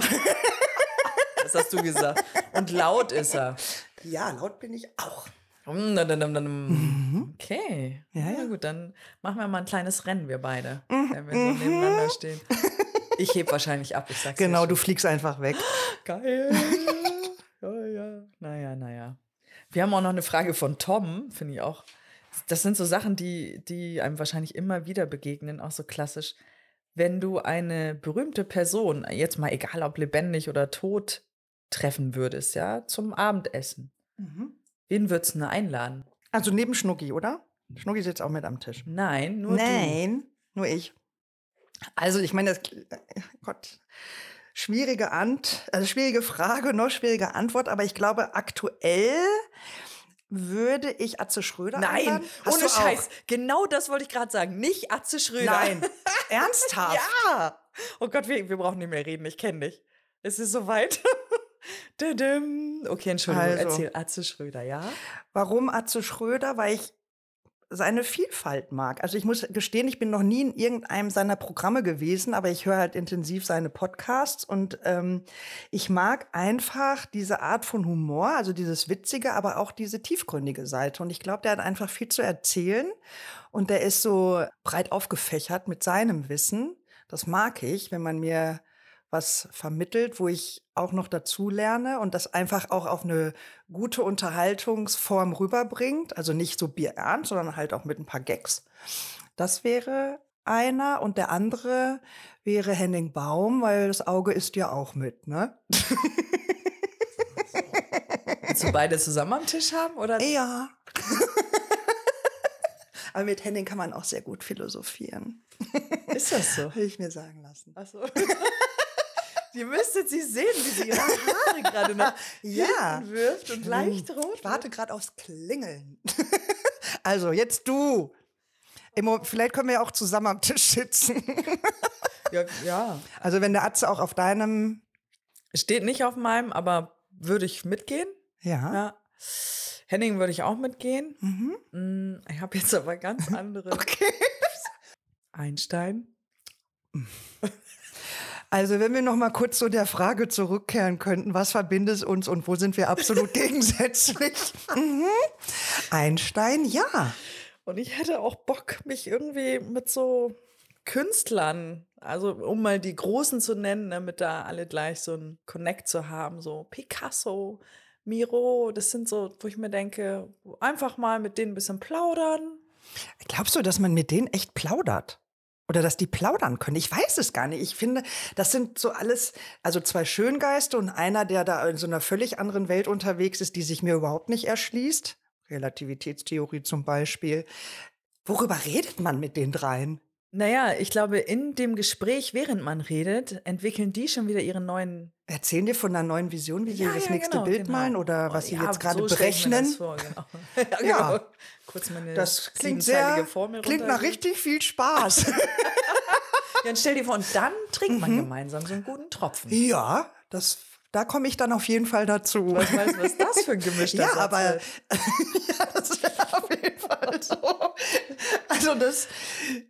Das hast du gesagt. Und laut ist er. ja, laut bin ich auch. Dum, dum. Okay. Mhm. Ja, Ja, ja. gut, dann machen wir mal ein kleines Rennen, wir beide. Mhm. Wenn wir so nebeneinander stehen. Ich heb wahrscheinlich ab, ich sag's dir Genau, du fliegst einfach weg. Geil. ja, ja. Naja, naja. Wir haben auch noch eine Frage von Tom, finde ich auch. Das sind so Sachen, die, die einem wahrscheinlich immer wieder begegnen, auch so klassisch. Wenn du eine berühmte Person, jetzt mal egal ob lebendig oder tot, treffen würdest, ja, zum Abendessen, wen würdest du einladen? Also neben Schnucki, oder? Schnucki sitzt auch mit am Tisch. Nein, nur Nein, nur ich. Also ich meine, das, äh, Gott, schwierige Ant, also schwierige Frage, noch schwierige Antwort, aber ich glaube, aktuell würde ich Atze Schröder du. Nein, einladen. Ohne du auch? Scheiß. Genau das wollte ich gerade sagen. Nicht Atze Schröder. Nein, ernsthaft? Ja. Oh Gott, wir, wir brauchen nicht mehr reden. Ich kenne dich. Es ist soweit. Okay, Entschuldigung. Also. Erzähl Atze Schröder, ja? Warum Atze Schröder? Weil ich seine Vielfalt mag. Also ich muss gestehen, ich bin noch nie in irgendeinem seiner Programme gewesen, aber ich höre halt intensiv seine Podcasts und ähm, ich mag einfach diese Art von Humor, also dieses Witzige, aber auch diese tiefgründige Seite. Und ich glaube, der hat einfach viel zu erzählen und der ist so breit aufgefächert mit seinem Wissen. Das mag ich, wenn man mir was vermittelt, wo ich auch noch dazu lerne und das einfach auch auf eine gute Unterhaltungsform rüberbringt. Also nicht so bierernst, sondern halt auch mit ein paar Gags. Das wäre einer und der andere wäre Henning Baum, weil das Auge ist ja auch mit, ne? Willst du beide zusammen am Tisch haben? Oder? Ja. Aber mit Henning kann man auch sehr gut philosophieren, Ist das so? will ich mir sagen lassen. Achso. Ihr müsstet sie sehen, wie sie ihre Haare gerade noch Ja. hinten wirft und leicht rot. Ich warte gerade aufs Klingeln. also, jetzt du. Vielleicht können wir ja auch zusammen am Tisch sitzen. Ja, ja. Also, wenn der Atze auch auf deinem. Steht nicht auf meinem, aber würde ich mitgehen? Ja. Ja. Henning würde ich auch mitgehen. Mhm. Mm, Ich habe jetzt aber ganz andere. Okay. Einstein. Also, wenn wir noch mal kurz zu der Frage zurückkehren könnten, was verbindet uns und wo sind wir absolut gegensätzlich? Mhm. Einstein, ja. Und ich hätte auch Bock, mich irgendwie mit so Künstlern, also um mal die Großen zu nennen, damit da alle gleich so ein Connect zu haben, so Picasso, Miro, das sind so, wo ich mir denke, einfach mal mit denen ein bisschen plaudern. Glaubst du, dass man mit denen echt plaudert? Oder dass die plaudern können? Ich weiß es gar nicht. Ich finde, das sind so alles, also zwei Schöngeiste und einer, der da in so einer völlig anderen Welt unterwegs ist, die sich mir überhaupt nicht erschließt. Relativitätstheorie zum Beispiel. Worüber redet man mit den dreien? Naja, ich glaube, in dem Gespräch, während man redet, entwickeln die schon wieder ihre neuen Erzählen dir von einer neuen Vision, wie sie das nächste genau, Bild genau. malen oder was Oh, sie ja, jetzt gerade so berechnen? Das vor, genau. ja, Ja. genau. Kurz meine Das klingt sehr, Formel klingt nach richtig viel Spaß. Ja, dann stell dir vor, und dann trinkt Mhm. man gemeinsam so einen guten Tropfen. ja, das, da komme ich dann auf jeden Fall dazu. Was du, was das für ein gemischter Ja, Satz aber ja, das wäre auf jeden Fall so. Also das,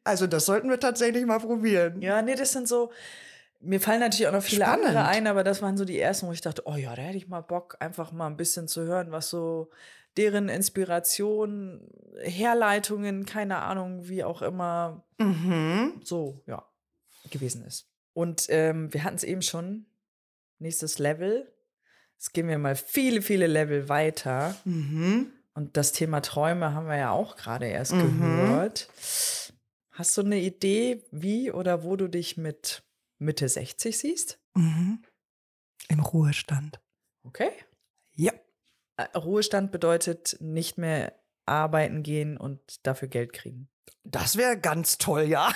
also das sollten wir tatsächlich mal probieren. Ja, nee, das sind so. Mir fallen natürlich auch noch viele Spannend. andere ein, aber das waren so die ersten, wo ich dachte, oh ja, da hätte ich mal Bock, einfach mal ein bisschen zu hören, was so deren Inspiration, Herleitungen, keine Ahnung, wie auch immer, Mhm. so, ja, gewesen ist. Und ähm, wir hatten es eben schon, nächstes Level. Jetzt gehen wir mal viele, viele Level weiter. Mhm. Und das Thema Träume haben wir ja auch gerade erst Mhm. gehört. Hast du eine Idee, wie oder wo du dich mit Mitte 60 siehst? Mhm. Im Ruhestand. Okay. Ja. Äh, Ruhestand bedeutet nicht mehr arbeiten gehen und dafür Geld kriegen. Das wäre ganz toll, ja.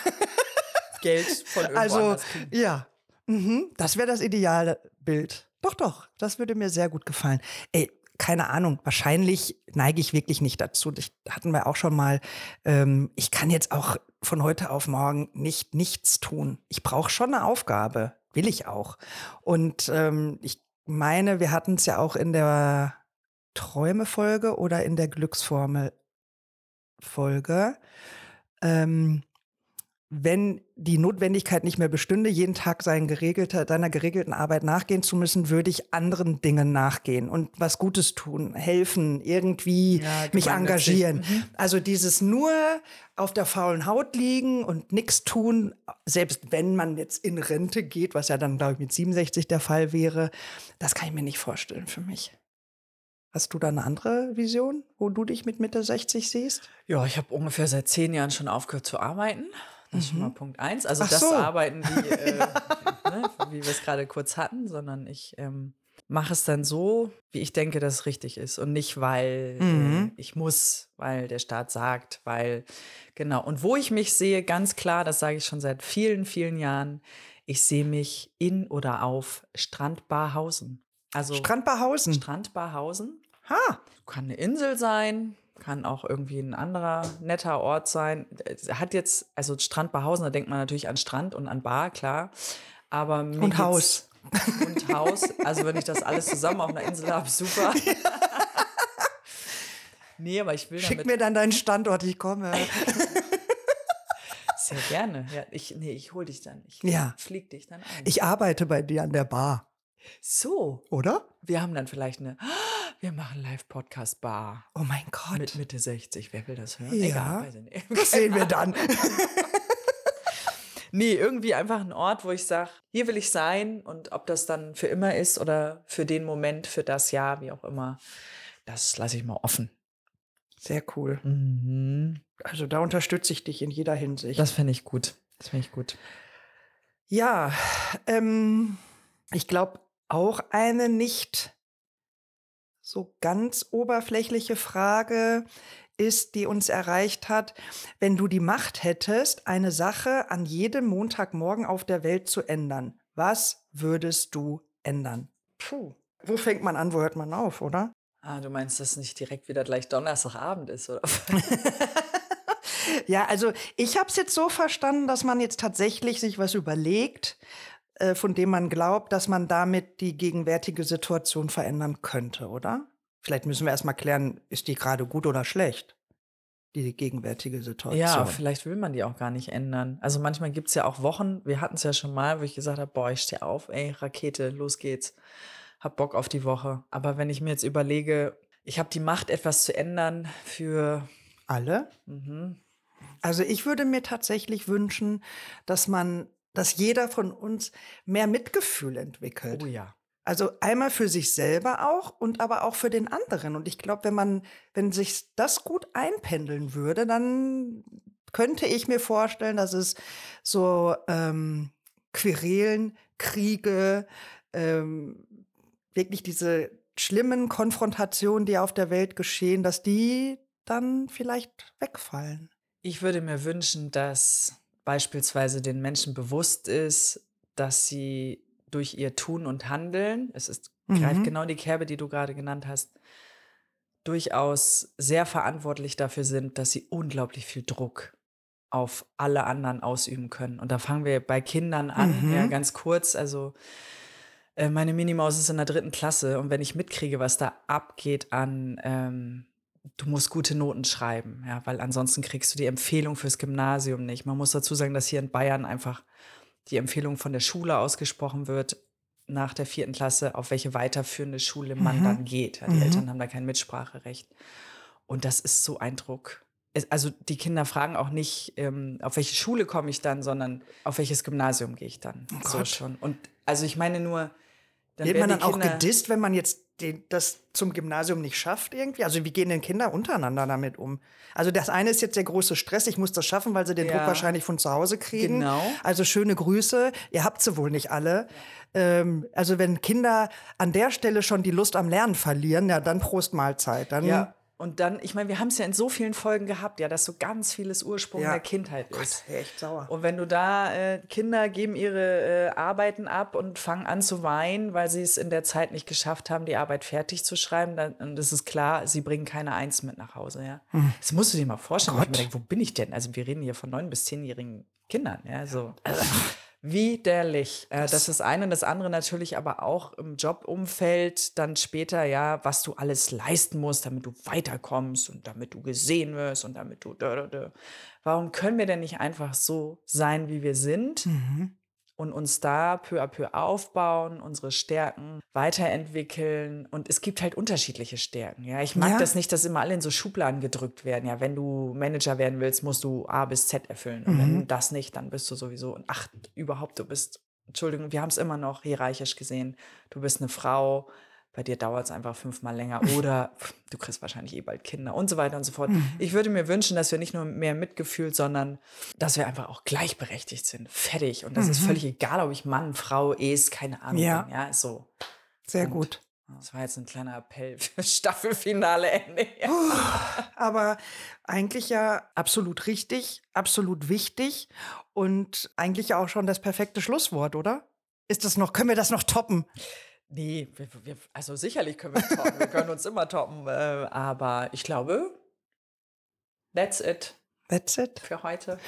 Geld von irgendwo Also, ja. Mhm, das wäre das ideale Bild. Doch, doch, das würde mir sehr gut gefallen. Ey, keine Ahnung, wahrscheinlich neige ich wirklich nicht dazu. Das hatten wir auch schon mal. Ähm, ich kann jetzt auch von heute auf morgen nicht nichts tun. Ich brauche schon eine Aufgabe, will ich auch. Und ähm, ich meine, wir hatten es ja auch in der Träume-Folge oder in der Glücksformel-Folge. Ähm, wenn die Notwendigkeit nicht mehr bestünde, jeden Tag sein geregelter, seiner geregelten Arbeit nachgehen zu müssen, würde ich anderen Dingen nachgehen und was Gutes tun, helfen, irgendwie ja, mich engagieren. Mhm. Also dieses nur auf der faulen Haut liegen und nichts tun, selbst wenn man jetzt in Rente geht, was ja dann, glaube ich, mit 67 der Fall wäre, das kann ich mir nicht vorstellen für mich. Hast du da eine andere Vision, wo du dich mit Mitte 60 siehst? Ja, ich habe ungefähr seit zehn Jahren schon aufgehört zu arbeiten. Das ist schon mal mhm. Punkt eins. Also Ach das so. Arbeiten, wie, äh, ne, wie wir es gerade kurz hatten, sondern ich ähm, mache es dann so, wie ich denke, dass es richtig ist. Und nicht, weil mhm. äh, ich muss, weil der Staat sagt, weil, genau. Und wo ich mich sehe, ganz klar, das sage ich schon seit vielen, vielen Jahren, ich sehe mich in oder auf Strandbarhausen. Also Strandbarhausen. Strandbarhausen. Ha. Kann eine Insel sein, kann auch irgendwie ein anderer netter Ort sein. Hat jetzt, also Strand Bahausen, da denkt man natürlich an Strand und an Bar, klar. Aber und Haus. Und Haus. Also wenn ich das alles zusammen auf einer Insel habe, super. nee, aber ich will Schick damit mir dann deinen Standort, ich komme. Sehr gerne. Ja, ich, nee, ich hol dich dann. Ich ja. flieg dich dann ein. Ich arbeite bei dir an der Bar. So. Oder? Wir haben dann vielleicht eine wir machen Live-Podcast-Bar. Oh mein Gott. Mit Mitte 60. Wer will das hören? Ja. Egal. Das sehen wir dann. nee, irgendwie einfach ein Ort, wo ich sage, hier will ich sein und ob das dann für immer ist oder für den Moment, für das Jahr, wie auch immer, das lasse ich mal offen. Sehr cool. Mhm. Also da unterstütze ich dich in jeder Hinsicht. Das finde ich gut. Das finde ich gut. Ja, ähm, ich glaube auch eine nicht so ganz oberflächliche Frage ist, die uns erreicht hat, wenn du die Macht hättest, eine Sache an jedem Montagmorgen auf der Welt zu ändern, was würdest du ändern? Puh. Wo fängt man an, wo hört man auf, oder? Ah, du meinst, dass nicht direkt wieder gleich Donnerstagabend ist, oder? ja, also ich habe es jetzt so verstanden, dass man jetzt tatsächlich sich was überlegt, von dem man glaubt, dass man damit die gegenwärtige Situation verändern könnte, oder? Vielleicht müssen wir erstmal klären, ist die gerade gut oder schlecht? Die gegenwärtige Situation. Ja, vielleicht will man die auch gar nicht ändern. Also manchmal gibt es ja auch Wochen, wir hatten es ja schon mal, wo ich gesagt habe, boah, ich stehe auf, ey, Rakete, los geht's. Hab Bock auf die Woche. Aber wenn ich mir jetzt überlege, ich habe die Macht, etwas zu ändern für alle. Mhm. Also ich würde mir tatsächlich wünschen, dass man dass jeder von uns mehr Mitgefühl entwickelt. Oh ja. Also einmal für sich selber auch und aber auch für den anderen. Und ich glaube, wenn man, wenn sich das gut einpendeln würde, dann könnte ich mir vorstellen, dass es so ähm, Querelen, Kriege, ähm, wirklich diese schlimmen Konfrontationen, die auf der Welt geschehen, dass die dann vielleicht wegfallen. Ich würde mir wünschen, dass beispielsweise den Menschen bewusst ist, dass sie durch ihr Tun und Handeln, es ist, mhm. greift genau die Kerbe, die du gerade genannt hast, durchaus sehr verantwortlich dafür sind, dass sie unglaublich viel Druck auf alle anderen ausüben können. Und da fangen wir bei Kindern an, mhm. ja, ganz kurz. Also äh, meine Minimaus ist in der dritten Klasse und wenn ich mitkriege, was da abgeht an ähm, du musst gute Noten schreiben, ja, weil ansonsten kriegst du die Empfehlung fürs Gymnasium nicht. Man muss dazu sagen, dass hier in Bayern einfach die Empfehlung von der Schule ausgesprochen wird nach der vierten Klasse, auf welche weiterführende Schule man mhm. dann geht. Ja, die mhm. Eltern haben da kein Mitspracherecht. Und das ist so ein Druck. Es, also die Kinder fragen auch nicht, ähm, auf welche Schule komme ich dann, sondern auf welches Gymnasium gehe ich dann. Oh so schon. Und also ich meine nur, dann Wird man dann auch gedisst, wenn man jetzt den, das zum Gymnasium nicht schafft irgendwie? Also wie gehen denn Kinder untereinander damit um? Also das eine ist jetzt der große Stress, ich muss das schaffen, weil sie den ja. Druck wahrscheinlich von zu Hause kriegen. Genau. Also schöne Grüße, ihr habt sie wohl nicht alle. Ja. Ähm, also wenn Kinder an der Stelle schon die Lust am Lernen verlieren, ja dann Prost Mahlzeit. Dann ja. Und dann, ich meine, wir haben es ja in so vielen Folgen gehabt, ja, dass so ganz vieles Ursprung Ja. der Kindheit Gott, ist. echt sauer. Und wenn du da, äh, Kinder geben ihre äh, Arbeiten ab und fangen an zu weinen, weil sie es in der Zeit nicht geschafft haben, die Arbeit fertig zu schreiben, dann und es ist klar, sie bringen keine Eins mit nach Hause, ja. Das musst du dir mal vorstellen. wo Ich mir denke, wo bin ich denn? Also wir reden hier von neun bis zehnjährigen Kindern, ja, so. Widerlich. Äh, das ist eine. Und das andere natürlich aber auch im Jobumfeld dann später, ja, was du alles leisten musst, damit du weiterkommst und damit du gesehen wirst und damit du. Da, da, da. Warum können wir denn nicht einfach so sein, wie wir sind Mhm. Und uns da peu à peu aufbauen, unsere Stärken weiterentwickeln? Und es gibt halt unterschiedliche Stärken. Ja, ich mag Ja. das nicht, dass immer alle in so Schubladen gedrückt werden. Ja, wenn du Manager werden willst, musst du A bis Z erfüllen. Und wenn Mhm. das nicht, dann bist du sowieso. Und ach, überhaupt, du bist, Entschuldigung, wir haben es immer noch hierarchisch gesehen. Du bist eine Frau, bei dir dauert es einfach fünfmal länger oder pff, du kriegst wahrscheinlich eh bald Kinder und so weiter und so fort. Mhm. Ich würde mir wünschen, dass wir nicht nur mehr Mitgefühl, sondern dass wir einfach auch gleichberechtigt sind. Fertig. Und das ist Mhm. völlig egal, ob ich Mann, Frau, Es, keine Ahnung Ja. bin. Ja, ist so. Sehr Punkt. gut. Das war jetzt ein kleiner Appell für Staffelfinale Ende. Ja. Aber eigentlich ja absolut richtig, absolut wichtig und eigentlich ja auch schon das perfekte Schlusswort, oder? Ist das noch, können wir das noch toppen? Nee, wir, wir, also sicherlich können wir toppen. wir können uns immer toppen. Äh, aber ich glaube, that's it That's it. für heute.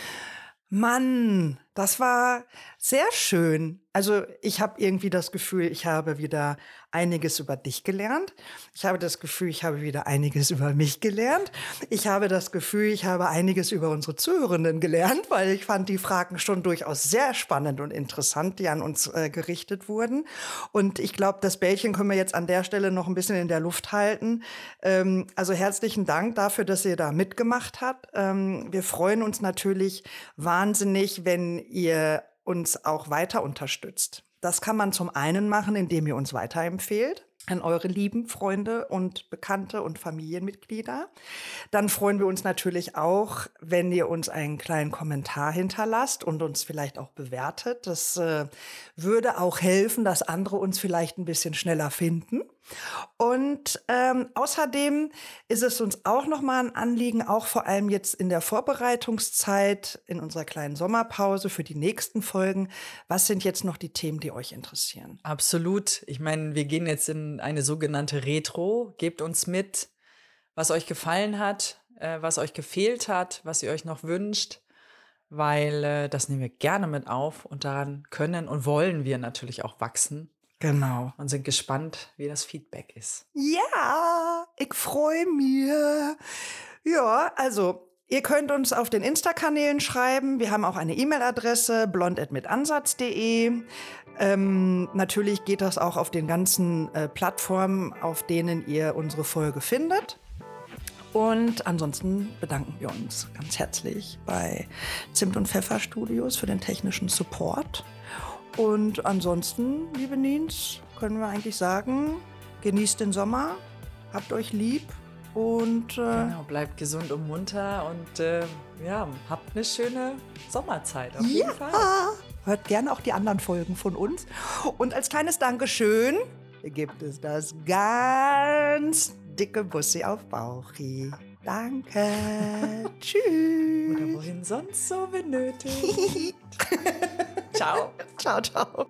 Mann, das war sehr schön. Also ich habe irgendwie das Gefühl, ich habe wieder einiges über dich gelernt. Ich habe das Gefühl, ich habe wieder einiges über mich gelernt. Ich habe das Gefühl, ich habe einiges über unsere Zuhörenden gelernt, weil ich fand die Fragen schon durchaus sehr spannend und interessant, die an uns äh, gerichtet wurden. Und ich glaube, das Bällchen können wir jetzt an der Stelle noch ein bisschen in der Luft halten. Ähm, also herzlichen Dank dafür, dass ihr da mitgemacht habt. Ähm, wir freuen uns natürlich wahnsinnig, wenn ihr uns auch weiter unterstützt. Das kann man zum einen machen, indem ihr uns weiterempfehlt an eure lieben Freunde und Bekannte und Familienmitglieder. Dann freuen wir uns natürlich auch, wenn ihr uns einen kleinen Kommentar hinterlasst und uns vielleicht auch bewertet. Das äh, würde auch helfen, dass andere uns vielleicht ein bisschen schneller finden. Und ähm, außerdem ist es uns auch nochmal ein Anliegen, auch vor allem jetzt in der Vorbereitungszeit, in unserer kleinen Sommerpause für die nächsten Folgen, was sind jetzt noch die Themen, die euch interessieren? Absolut. Ich meine, wir gehen jetzt in eine sogenannte Retro. Gebt uns mit, was euch gefallen hat, äh, was euch gefehlt hat, was ihr euch noch wünscht, weil äh, das nehmen wir gerne mit auf und daran können und wollen wir natürlich auch wachsen Genau. und sind gespannt, wie das Feedback ist. Ja, ich freue mich. Ja, also ihr könnt uns auf den Insta-Kanälen schreiben. Wir haben auch eine E-Mail-Adresse blond@mitansatz.de. Ähm, natürlich geht das auch auf den ganzen äh, Plattformen, auf denen ihr unsere Folge findet. Und ansonsten bedanken wir uns ganz herzlich bei Zimt und Pfeffer Studios für den technischen Support. Und ansonsten, liebe Nins, können wir eigentlich sagen, genießt den Sommer, habt euch lieb und äh, Genau, bleibt gesund und munter und äh, ja, habt eine schöne Sommerzeit auf jeden Fall. ja, hört gerne auch die anderen Folgen von uns. Und als kleines Dankeschön gibt es das ganz dicke Bussi auf Bauchi. Danke. Tschüss. Oder wohin sonst so benötigt. Ciao. Ciao, ciao.